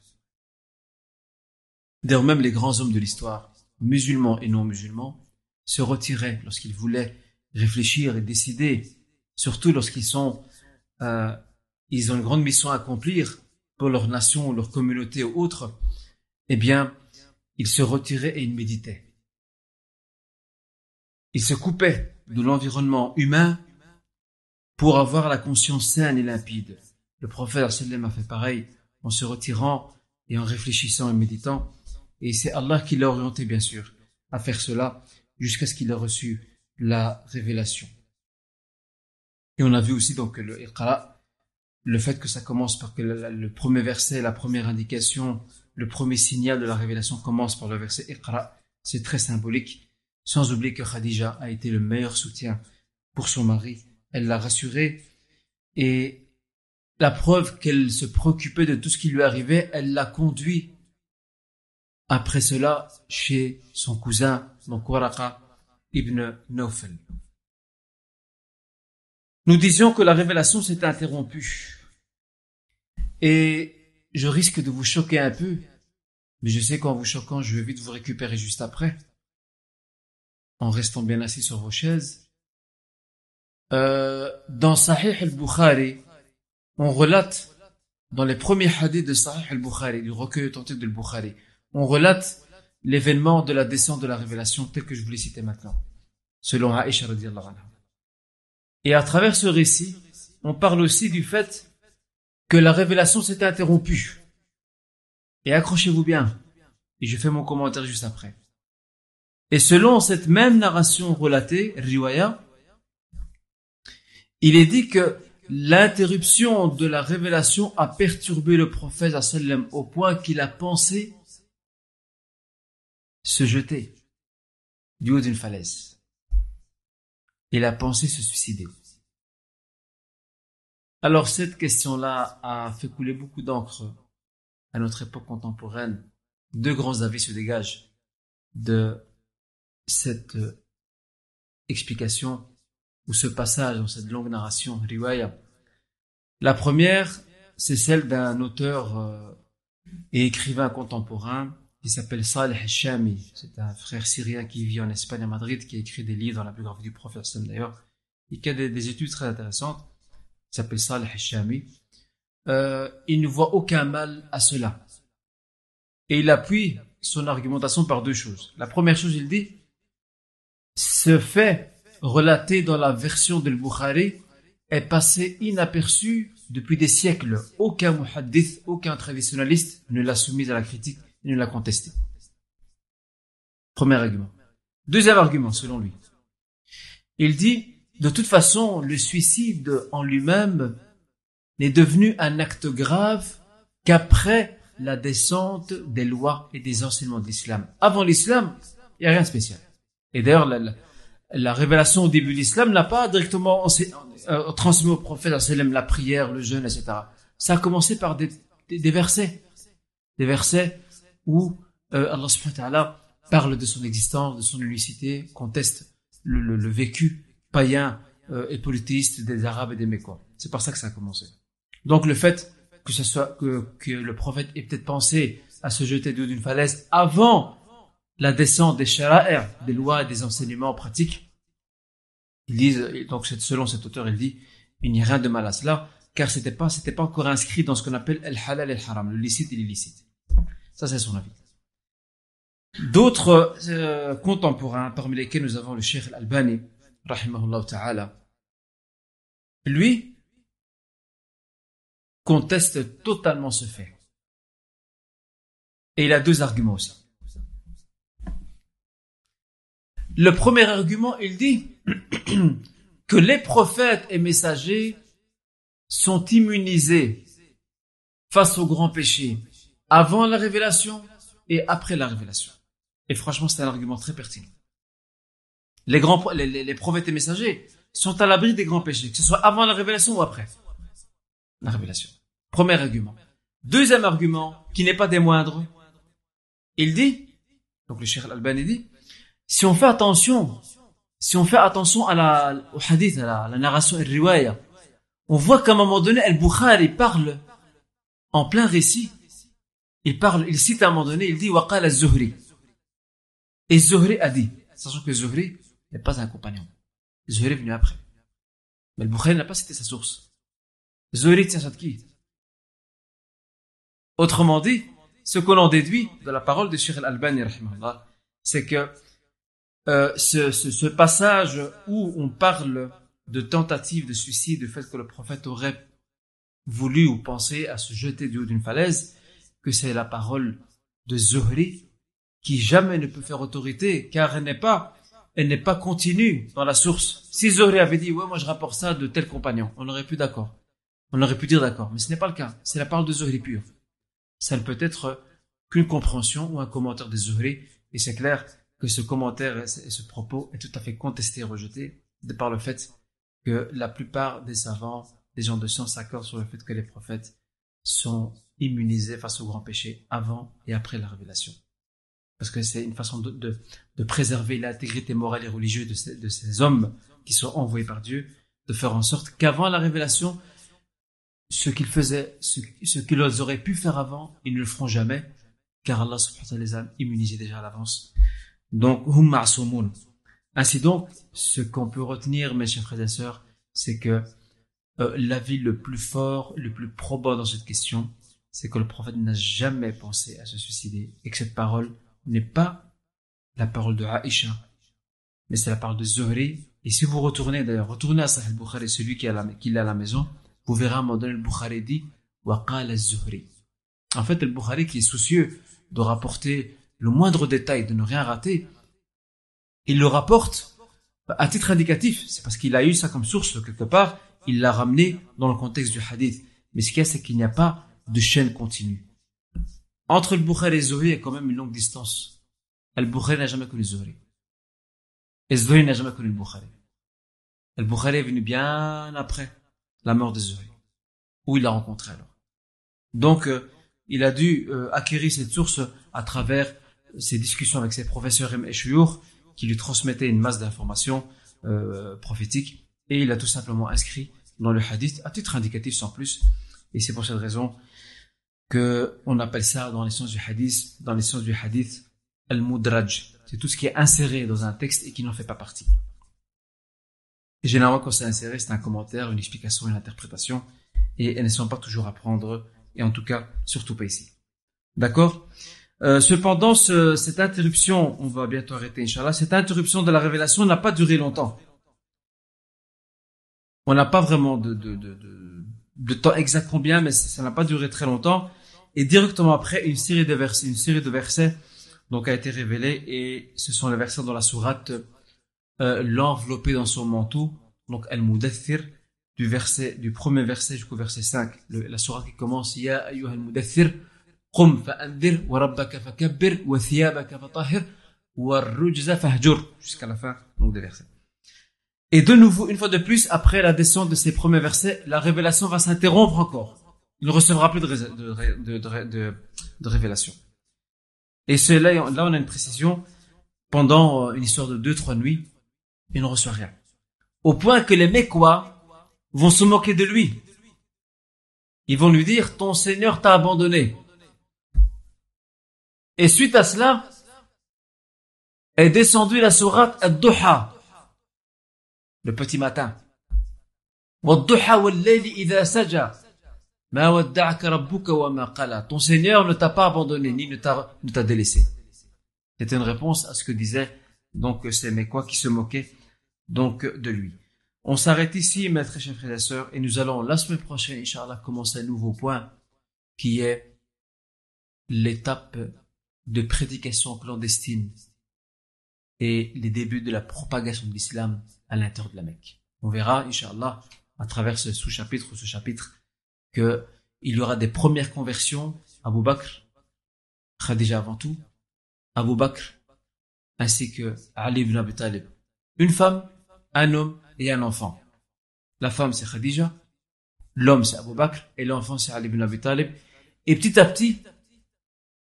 D'ailleurs, même les grands hommes de l'histoire, musulmans et non musulmans, se retiraient lorsqu'ils voulaient réfléchir et décider, surtout lorsqu'ils sont, euh, ils ont une grande mission à accomplir pour leur nation, leur communauté ou autre, eh bien, ils se retiraient et ils méditaient. Ils se coupaient de l'environnement humain pour avoir la conscience saine et limpide. Le prophète a fait pareil en se retirant et en réfléchissant et méditant. Et c'est Allah qui l'a orienté, bien sûr, à faire cela jusqu'à ce qu'il ait reçu la révélation. Et on a vu aussi donc le Iqra, le fait que ça commence par que le, premier verset, la première indication, le premier signal de la révélation commence par le verset Iqra, c'est très symbolique, sans oublier que Khadija a été le meilleur soutien pour son mari. Elle l'a rassuré et la preuve qu'elle se préoccupait de tout ce qui lui arrivait, elle l'a conduit après cela chez son cousin, donc Waraqa ibn Nawfal. Nous disions que la révélation s'est interrompue. Et je risque de vous choquer un peu, mais je sais qu'en vous choquant, je vais vite vous récupérer juste après, en restant bien assis sur vos chaises. Euh, dans Sahih al-Bukhari, on relate, dans les premiers hadiths de Sahih al-Bukhari, du recueil authentique de al-Bukhari, on relate l'événement de la descente de la révélation tel que je vous l'ai cité maintenant, selon anha. Et à travers ce récit, on parle aussi du fait que la révélation s'est interrompue. Et accrochez-vous bien, et je fais mon commentaire juste après. Et selon cette même narration relatée, Riwaya, il est dit que l'interruption de la révélation a perturbé le prophète au point qu'il a pensé se jeter du haut d'une falaise. Il a pensé se suicider. Alors cette question-là a fait couler beaucoup d'encre à notre époque contemporaine. Deux grands avis se dégagent de cette explication ou ce passage dans cette longue narration riwaya. La première, c'est celle d'un auteur euh, et écrivain contemporain qui s'appelle Salih al-Shami. C'est un frère syrien qui vit en Espagne à Madrid, qui a écrit des livres dans la biographie du prophète d'ailleurs, et qui a des, études très intéressantes. Il s'appelle Salih al-Shami. Euh, il ne voit aucun mal à cela. Et il appuie son argumentation par deux choses. La première chose, il dit, ce fait relaté dans la version de Bukhari est passé inaperçu depuis des siècles. Aucun muhaddith, aucun traditionnaliste ne l'a soumis à la critique il l'a contesté. Premier argument. Deuxième argument, selon lui. Il dit, de toute façon, le suicide en lui-même n'est devenu un acte grave qu'après la descente des lois et des enseignements de l'islam. Avant l'islam, il n'y a rien de spécial. Et d'ailleurs, la, révélation au début de l'islam n'a pas directement euh, transmis au prophète la prière, le jeûne, etc. Ça a commencé par des versets. Des versets où euh, Allah subhanahu wa ta'ala parle de son existence, de son unicité, conteste le, le, le vécu païen euh, et polythéiste des Arabes et des Mécois. C'est par ça que ça a commencé. Donc le fait que ce soit que, que le prophète ait peut-être pensé à se jeter de d'une falaise avant la descente des shara'ir, des lois et des enseignements pratiques, ils disent, donc selon cet auteur, il dit, il n'y a rien de mal à cela, car c'était pas, c'était pas encore inscrit dans ce qu'on appelle el halal et el haram, le licite et l'illicite. Ça, c'est son avis. D'autres euh, contemporains, parmi lesquels nous avons le Cheikh Al-Albani, ta'ala, lui conteste totalement ce fait. Et il a deux arguments aussi. Le premier argument, il dit que les prophètes et messagers sont immunisés face au grand péché avant la révélation et après la révélation. Et franchement, c'est un argument très pertinent. Les grands, les, les, prophètes et messagers sont à l'abri des grands péchés, que ce soit avant la révélation ou après la révélation. Premier argument. Deuxième argument, qui n'est pas des moindres, il dit, donc le Cheikh Al-Albani dit, si on fait attention, si on fait attention à la, au hadith, à la, narration et riwaya, on voit qu'à un moment donné, Al-Bukhari parle en plein récit. Il parle, il cite à un moment donné, il dit, Waqal al-Zuhri. Et Zuhri a dit, sachant que Zuhri n'est pas un compagnon. Zuhri est venu après. Mais Al-Bukhari n'a pas cité sa source. Zuhri tient ça de qui? Autrement dit, ce que l'on déduit de la parole de Sheikh Al-Albani, c'est que euh, ce, ce, ce, passage où on parle de tentative de suicide, du fait que le prophète aurait voulu ou pensé à se jeter du haut d'une falaise, que c'est la parole de Zuhri qui jamais ne peut faire autorité, car elle n'est pas, elle n'est pas continue dans la source. Si Zuhri avait dit, ouais, moi je rapporte ça de tel compagnon, on aurait pu d'accord. On aurait pu dire d'accord, mais ce n'est pas le cas. C'est la parole de Zuhri pure. Ça ne peut être qu'une compréhension ou un commentaire de Zuhri, et c'est clair que ce commentaire et ce propos est tout à fait contesté et rejeté de par le fait que la plupart des savants, des gens de science s'accordent sur le fait que les prophètes sont immunisés face au grand péché avant et après la révélation. Parce que c'est une façon de, de, préserver l'intégrité morale et religieuse de ces, de ces hommes qui sont envoyés par Dieu, de faire en sorte qu'avant la révélation, ce qu'ils faisaient, ce, ce qu'ils auraient pu faire avant, ils ne le feront jamais, car Allah les a immunisés déjà à l'avance donc, hum Ainsi donc, ce qu'on peut retenir, mes chers frères et sœurs, c'est que euh, l'avis le plus fort, le plus probant dans cette question, c'est que le prophète n'a jamais pensé à se suicider et que cette parole n'est pas la parole de Aïcha, mais c'est la parole de Zuhri. Et si vous retournez d'ailleurs, retournez à Sahih al-Bukhari, celui qui, est à la maison, vous verrez à un moment donné le Bukhari dit Waqal zuhri En fait, le Bukhari qui est soucieux de rapporter le moindre détail, de ne rien rater, il le rapporte à titre indicatif. C'est parce qu'il a eu ça comme source quelque part, il l'a ramené dans le contexte du hadith. Mais ce qu'il y a, c'est qu'il n'y a pas de chaîne continue. Entre le Bukhari et Zohri, il y a quand même une longue distance. Le Bukhari n'a jamais connu Zohri. Et Zohri n'a jamais connu le Bukhari. Le Bukhari est venu bien après la mort de Zohri. Où il l'a rencontré alors. Donc, euh, il a dû euh, acquérir cette source à travers ses discussions avec ses professeurs et qui lui transmettaient une masse d'informations euh, prophétiques et il a tout simplement inscrit dans le hadith à titre indicatif sans plus et c'est pour cette raison que on appelle ça dans les sciences du hadith dans les sciences du hadith al-mudraj. C'est tout ce qui est inséré dans un texte et qui n'en fait pas partie. Et généralement quand c'est inséré c'est un commentaire une explication une interprétation et elles ne sont pas toujours à prendre et en tout cas surtout pas ici. D'accord? Euh, cependant, ce, cette interruption, on va bientôt arrêter, Inch'Allah, cette interruption de la révélation n'a pas duré longtemps. On n'a pas vraiment de, de, de, de, le temps exact combien, mais ça n'a pas duré très longtemps. Et directement après, une série de versets, une série de versets, donc a été révélée, et ce sont les versets dans la sourate euh, l'enveloppé dans son manteau, donc al-mudathir, du verset, du premier verset jusqu'au verset 5, la sourate qui commence Ya ayyuha al-mudathir, qum fa'andir, wa rabbaka fakabbir, wa thiyabaka fatahir, wa rujza fahjur, jusqu'à la fin donc des versets. Et de nouveau, une fois de plus, après la descente de ces premiers versets, la révélation va s'interrompre encore. Il ne recevra plus de, révélation. Et c'est là, on a une précision. Pendant une histoire de deux, trois nuits, il ne reçoit rien. Au point que les Mécois vont se moquer de lui. Ils vont lui dire, ton Seigneur t'a abandonné. Et suite à cela, est descendue la sourate Ad-Duha, le petit matin. Ton Seigneur ne t'a pas abandonné, ni ne t'a, délaissé. C'était une réponse à ce que disaient donc ces Mécois qui se moquaient donc de lui. On s'arrête ici, mes très chers frères et sœurs, et nous allons la semaine prochaine, Inch'Allah, commencer un nouveau point qui est l'étape de prédication clandestine et les débuts de la propagation de l'islam à l'intérieur de la Mecque. On verra, Inch'Allah, à travers ce sous-chapitre ou ce chapitre que il y aura des premières conversions, Abu Bakr, Khadija avant tout, Abu Bakr, ainsi que Ali ibn Abi Talib. Une femme, un homme et un enfant. La femme c'est Khadija, l'homme c'est Abu Bakr et l'enfant c'est Ali ibn Abi Talib. Et petit à petit,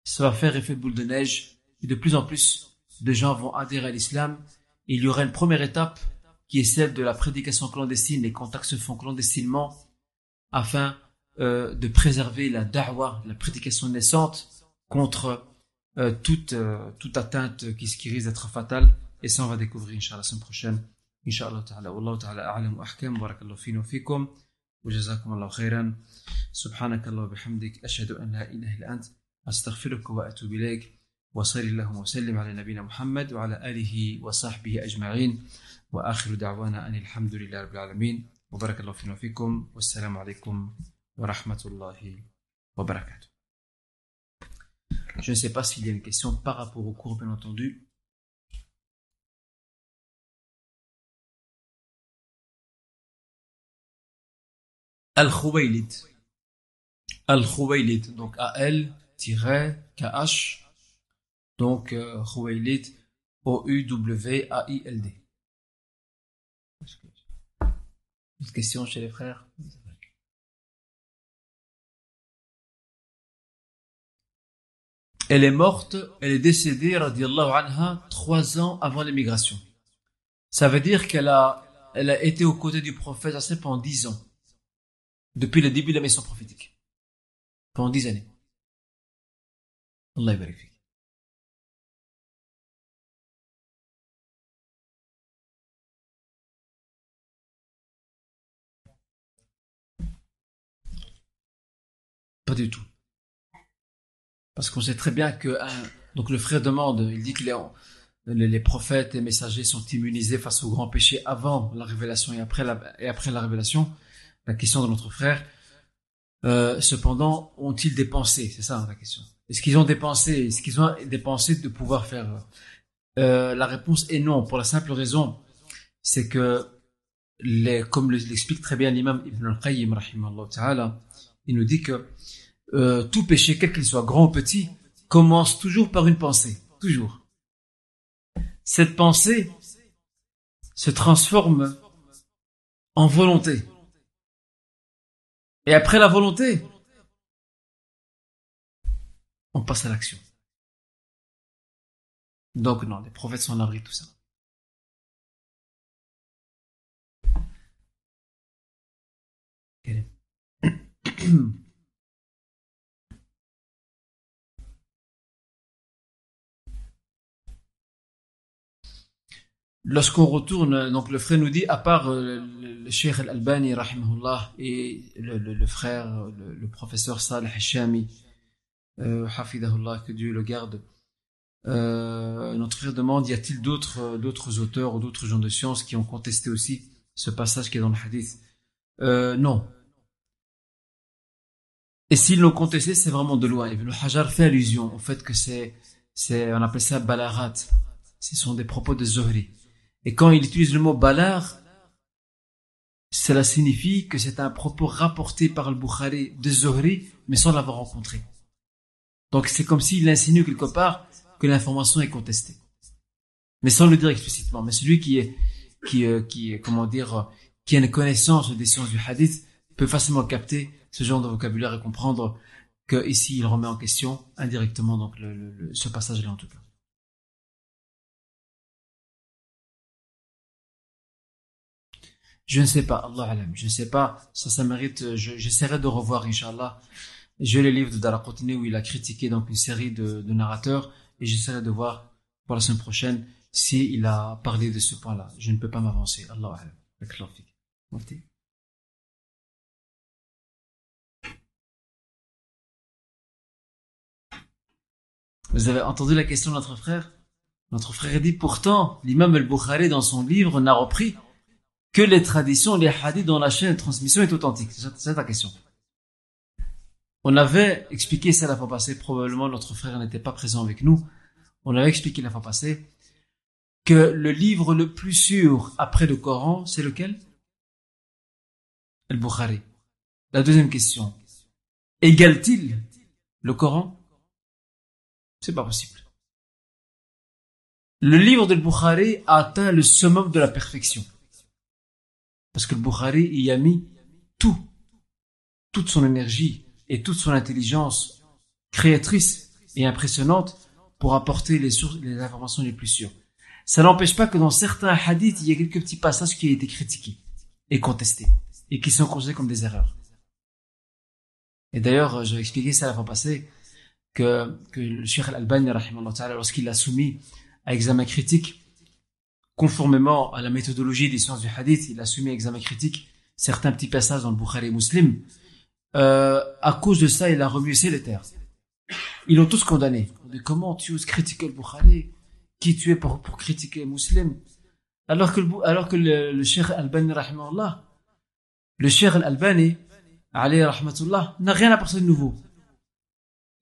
ça va faire effet de boule de neige et de plus en plus de gens vont adhérer à l'islam. Il y aura une première étape qui est celle de la prédication clandestine. Les contacts se font clandestinement afin euh, de préserver la da'wah, la prédication naissante contre euh, toute, euh, toute atteinte qui, qui risque d'être fatale. Et ça, on va découvrir, Inch'Allah, la semaine prochaine. Inch'Allah ta'ala. Wallahu ta'ala a'lam wa ahkam. Barakallahu fina wa fikum. وجزاكم الله خيرا سبحانك الله وبحمدك أشهد أن لا إله إلا أنت أستغفرك وأتوب إليك وصل اللهم وسلم على نبينا محمد وعلى آله وصحبه أجمعين وآخر دعوانا أن الحمد لله رب العالمين وبارك الله فينا وفيكم والسلام عليكم ورحمة الله وبركاته Je ne sais pas s'il y a une question par rapport au cours, bien entendu. Al-Khuwaylid. Al-Khuwaylid, donc A-L-K-H, donc euh, Khuwaylid, O-U-W-A-I-L-D. Une question chez les frères Elle est morte, elle est décédée, radiallahu anha, trois ans avant l'émigration. Ça veut dire qu'elle a, elle a été aux côtés du prophète pendant dix ans. Depuis le début de la mission prophétique. Pendant dix années. Allah vérifie. Pas du tout. Parce qu'on sait très bien que donc le frère demande, il dit que les, les, prophètes et messagers sont immunisés face au grand péché avant la révélation et après la, et après la révélation. La question de notre frère. Euh, cependant, ont-ils dépensé C'est ça la question. Est-ce qu'ils ont dépensé Est-ce qu'ils ont dépensé de pouvoir faire euh, La réponse? Est non, pour la simple raison, c'est que comme l'explique très bien l'imam Ibn al-Qayyim, il nous dit que euh, tout péché, quel qu'il soit, grand ou petit, commence toujours par une pensée. Toujours. Cette pensée se transforme en volonté. Et après la volonté, on passe à l'action. Donc non, les prophètes sont en abri tout ça. Lorsqu'on retourne, donc le frère nous dit, à part euh, le, Cheikh Al-Albani, rahimahullah, et le, le, frère, le, professeur Salih Hashami, euh, hafidahullah, que Dieu le garde, euh, notre frère demande, y a-t-il d'autres d'autres auteurs ou d'autres gens de science qui ont contesté aussi ce passage qui est dans le hadith? Euh, Non. Et s'ils l'ont contesté, c'est vraiment de loin. Ibn Hajar fait allusion au fait que c'est, c'est on appelle ça balarat. Ce sont des propos de Zohri. Et quand il utilise le mot balar, cela signifie que c'est un propos rapporté par le Bukhari de Zohri, mais sans l'avoir rencontré. Donc c'est comme s'il insinue quelque part que l'information est contestée. Mais sans le dire explicitement. Mais celui qui est, qui, euh, qui, comment dire, qui a une connaissance des sciences du hadith peut facilement capter ce genre de vocabulaire et comprendre que ici il remet en question indirectement donc le, ce passage-là en tout cas. Je ne sais pas, Allah alam, je ne sais pas, ça, ça mérite, j'essaierai de revoir, Inch'Allah. J'ai les livres de Daraqutni où il a critiqué donc une série de, narrateurs et j'essaierai de voir pour la semaine prochaine s'il il a parlé de ce point-là. Je ne peux pas m'avancer, Allah alam. Vous avez entendu la question de notre frère? Notre frère dit pourtant, l'imam al-Bukhari dans son livre n'a repris que les traditions, les hadiths dont la chaîne de transmission est authentique C'est la question. On avait expliqué ça la fois passée, probablement notre frère n'était pas présent avec nous. On avait expliqué la fois passée que le livre le plus sûr après le Coran, c'est lequel? al-Bukhari La deuxième question. Égale-t-il le Coran? C'est pas possible. Le livre de Bukhari a atteint le summum de la perfection. Parce que le Bukhari y a mis tout, toute son énergie et toute son intelligence créatrice et impressionnante pour apporter les sources, les informations les plus sûres. Ça n'empêche pas que dans certains hadiths, il y a quelques petits passages qui ont été critiqués et contestés et qui sont considérés comme des erreurs. Et d'ailleurs, j'ai expliqué ça la fois passée, que, que le Cheikh Al-Albani, lorsqu'il l'a soumis à examen critique, conformément à la méthodologie des sciences du hadith, il a soumis à examen critique certains petits passages dans le Bukhari Muslim. Euh, à cause de ça, il a remué les terres. Ils l'ont tous condamné. comment tu oses critiquer le Bukhari? Qui tu es pour, pour critiquer Muslim Alors que, le, alors que le, le Cheikh Al-Albani, le Cheikh Al-Albani, n'a rien apporté de nouveau.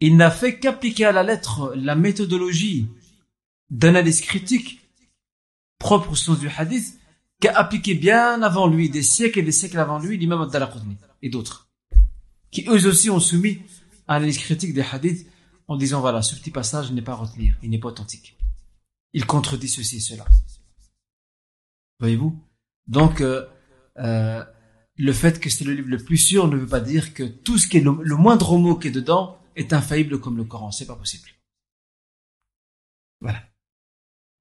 Il n'a fait qu'appliquer à la lettre la méthodologie d'analyse critique propre au sens du hadith qu'a appliqué bien avant lui, des siècles et des siècles avant lui, l'imam al-Dalaqudni et d'autres, qui eux aussi ont soumis à l'analyse critique des hadiths en disant voilà, ce petit passage n'est pas à retenir, il n'est pas authentique. Il contredit ceci et cela. Voyez-vous? Donc, euh, euh, le fait que c'est le livre le plus sûr ne veut pas dire que tout ce qui est le moindre mot qui est dedans est infaillible comme le Coran. C'est pas possible. Voilà.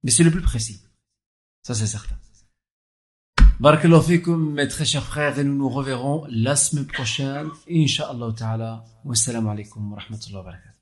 Mais c'est le plus précis. Ça, c'est certain. Barakallahu fikum, mes très chers frères, et nous nous reverrons la semaine prochaine, Inch'Allah ta'ala. Wassalamu alaikum wa rahmatullahi wa barakatuh.